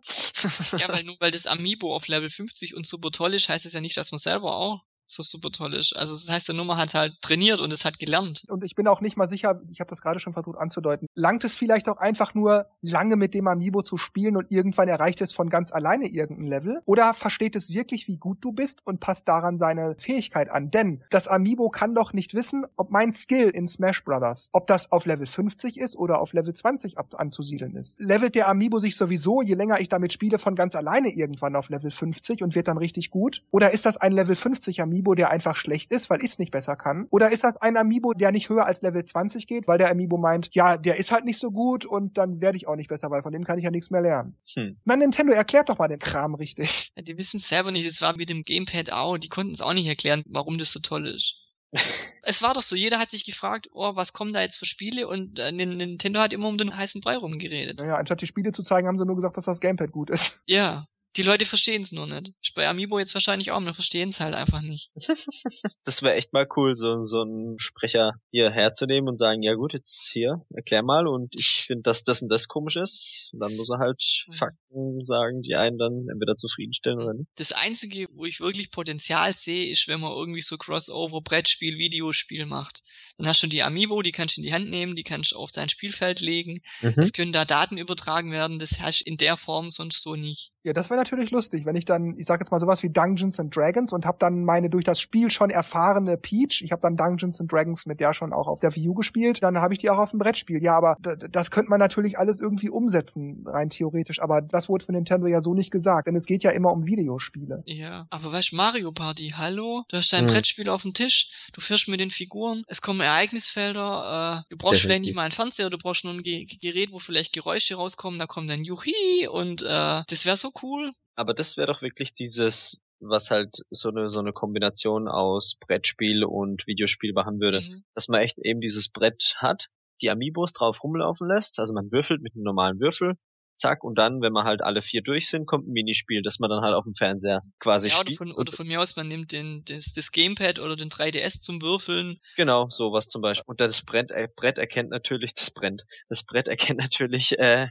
ja, weil nur weil das Amiibo auf Level 50 und super toll ist, heißt es ja nicht, dass man selber auch so super toll ist. Also das heißt, der Nummer hat halt trainiert und es hat gelernt. Und ich bin auch nicht mal sicher, ich habe das gerade schon versucht anzudeuten, langt es vielleicht auch einfach nur lange mit dem Amiibo zu spielen und irgendwann erreicht es von ganz alleine irgendein Level? Oder versteht es wirklich, wie gut du bist und passt daran seine Fähigkeit an? Denn das Amiibo kann doch nicht wissen, ob mein Skill in Smash Brothers, ob das auf Level 50 ist oder auf Level 20 anzusiedeln ist. Levelt der Amiibo sich sowieso, je länger ich damit spiele, von ganz alleine irgendwann auf Level 50 und wird dann richtig gut? Oder ist das ein Level 50 Amiibo, Amiibo, der einfach schlecht ist, weil ich es nicht besser kann? Oder ist das ein Amiibo, der nicht höher als Level 20 geht, weil der Amiibo meint, ja, der ist halt nicht so gut und dann werde ich auch nicht besser, weil von dem kann ich ja nichts mehr lernen. Hm. Na, Nintendo, erklärt doch mal den Kram richtig. Ja, die wissen es selber nicht. Es war mit dem Gamepad auch. Die konnten es auch nicht erklären, warum das so toll ist. es war doch so, jeder hat sich gefragt, oh, was kommen da jetzt für Spiele? Und äh, Nintendo hat immer um den heißen Brei rumgeredet. Naja, anstatt die Spiele zu zeigen, haben sie nur gesagt, dass das Gamepad gut ist. Ja, die Leute verstehen es nur nicht. Ich bei Amiibo jetzt wahrscheinlich auch, wir verstehen es halt einfach nicht. das wäre echt mal cool, so, so einen Sprecher hier herzunehmen und sagen, ja gut, jetzt hier, erklär mal und ich finde, dass das und das komisch ist. Und dann muss er halt mhm. Fakten sagen, die einen dann entweder zufriedenstellen oder nicht. Das Einzige, wo ich wirklich Potenzial sehe, ist, wenn man irgendwie so Crossover, Brettspiel, Videospiel macht. Dann hast du die Amiibo, die kannst du in die Hand nehmen, die kannst du auf dein Spielfeld legen. Mhm. Es können da Daten übertragen werden, das hast du in der Form sonst so nicht. Ja, das wäre natürlich lustig, wenn ich dann, ich sag jetzt mal sowas wie Dungeons and Dragons und habe dann meine durch das Spiel schon erfahrene Peach, ich habe dann Dungeons and Dragons mit der schon auch auf der Wii U gespielt, dann habe ich die auch auf dem Brettspiel. Ja, aber das könnte man natürlich alles irgendwie umsetzen, rein theoretisch, aber das wurde für Nintendo ja so nicht gesagt, denn es geht ja immer um Videospiele. Ja, aber weißt Mario Party, hallo? Du hast dein hm. Brettspiel auf dem Tisch, du fährst mit den Figuren, es kommen Ereignisfelder, äh, du brauchst Definitiv. vielleicht nicht mal einen Fernseher, du brauchst nur ein Ge Gerät, wo vielleicht Geräusche rauskommen, da kommt dann Juhi und äh, das wäre so cool. Aber das wäre doch wirklich dieses, was halt so eine, so eine Kombination aus Brettspiel und Videospiel machen würde. Mhm. Dass man echt eben dieses Brett hat, die Amiibos drauf rumlaufen lässt, also man würfelt mit einem normalen Würfel, zack, und dann, wenn man halt alle vier durch sind, kommt ein Minispiel, das man dann halt auf dem Fernseher quasi ja, spielt. Oder von, oder von mir aus, man nimmt den, das, das Gamepad oder den 3DS zum Würfeln. Genau, sowas zum Beispiel. Und das Brett, äh, Brett erkennt natürlich, das brennt, das Brett erkennt natürlich äh,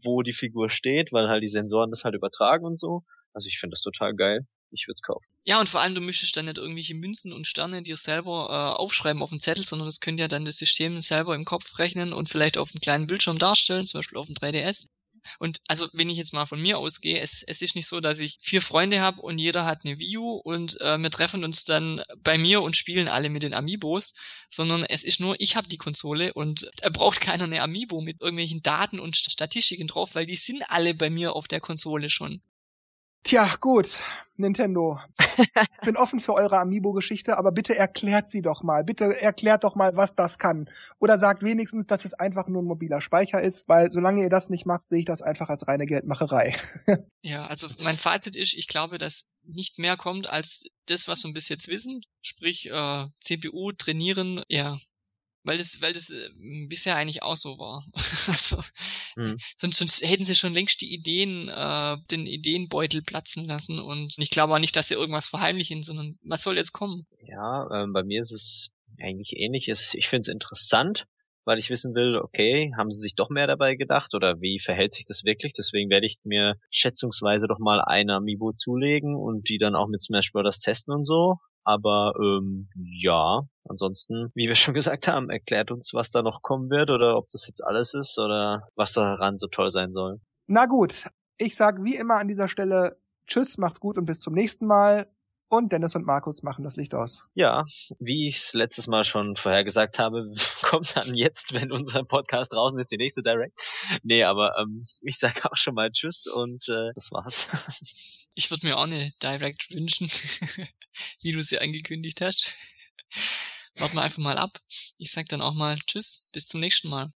wo die Figur steht, weil halt die Sensoren das halt übertragen und so. Also ich finde das total geil. Ich würde es kaufen. Ja, und vor allem, du müsstest dann nicht irgendwelche Münzen und Sterne dir selber äh, aufschreiben auf dem Zettel, sondern das könnte ja dann das System selber im Kopf rechnen und vielleicht auf einem kleinen Bildschirm darstellen, zum Beispiel auf dem 3DS. Und also, wenn ich jetzt mal von mir ausgehe, es, es ist nicht so, dass ich vier Freunde habe und jeder hat eine Wii U und äh, wir treffen uns dann bei mir und spielen alle mit den Amiibos, sondern es ist nur, ich habe die Konsole und er braucht keiner eine Amiibo mit irgendwelchen Daten und Statistiken drauf, weil die sind alle bei mir auf der Konsole schon. Tja, gut, Nintendo. Ich bin offen für eure Amiibo-Geschichte, aber bitte erklärt sie doch mal. Bitte erklärt doch mal, was das kann. Oder sagt wenigstens, dass es einfach nur ein mobiler Speicher ist, weil solange ihr das nicht macht, sehe ich das einfach als reine Geldmacherei. ja, also mein Fazit ist, ich glaube, dass nicht mehr kommt als das, was wir bis jetzt wissen. Sprich, äh, CPU trainieren, ja, weil das, weil das äh, bisher eigentlich auch so war. also, mhm. sonst, sonst hätten sie schon längst die Ideen, äh, den Ideenbeutel platzen lassen und ich glaube auch nicht, dass sie irgendwas verheimlichen, sondern was soll jetzt kommen? Ja, ähm, bei mir ist es eigentlich ähnlich. Ich finde es interessant, weil ich wissen will, okay, haben sie sich doch mehr dabei gedacht oder wie verhält sich das wirklich? Deswegen werde ich mir schätzungsweise doch mal eine Amiibo zulegen und die dann auch mit Smash Bros. testen und so. Aber ähm, ja, ansonsten, wie wir schon gesagt haben, erklärt uns, was da noch kommen wird oder ob das jetzt alles ist oder was daran so toll sein soll. Na gut, ich sag wie immer an dieser Stelle Tschüss, macht's gut und bis zum nächsten Mal. Und Dennis und Markus machen das Licht aus. Ja, wie ich es letztes Mal schon vorhergesagt habe, kommt dann jetzt, wenn unser Podcast draußen ist, die nächste Direct. Nee, aber ähm, ich sage auch schon mal Tschüss und äh, das war's. Ich würde mir auch eine Direct wünschen, wie du sie angekündigt hast. Warten wir einfach mal ab. Ich sag dann auch mal Tschüss, bis zum nächsten Mal.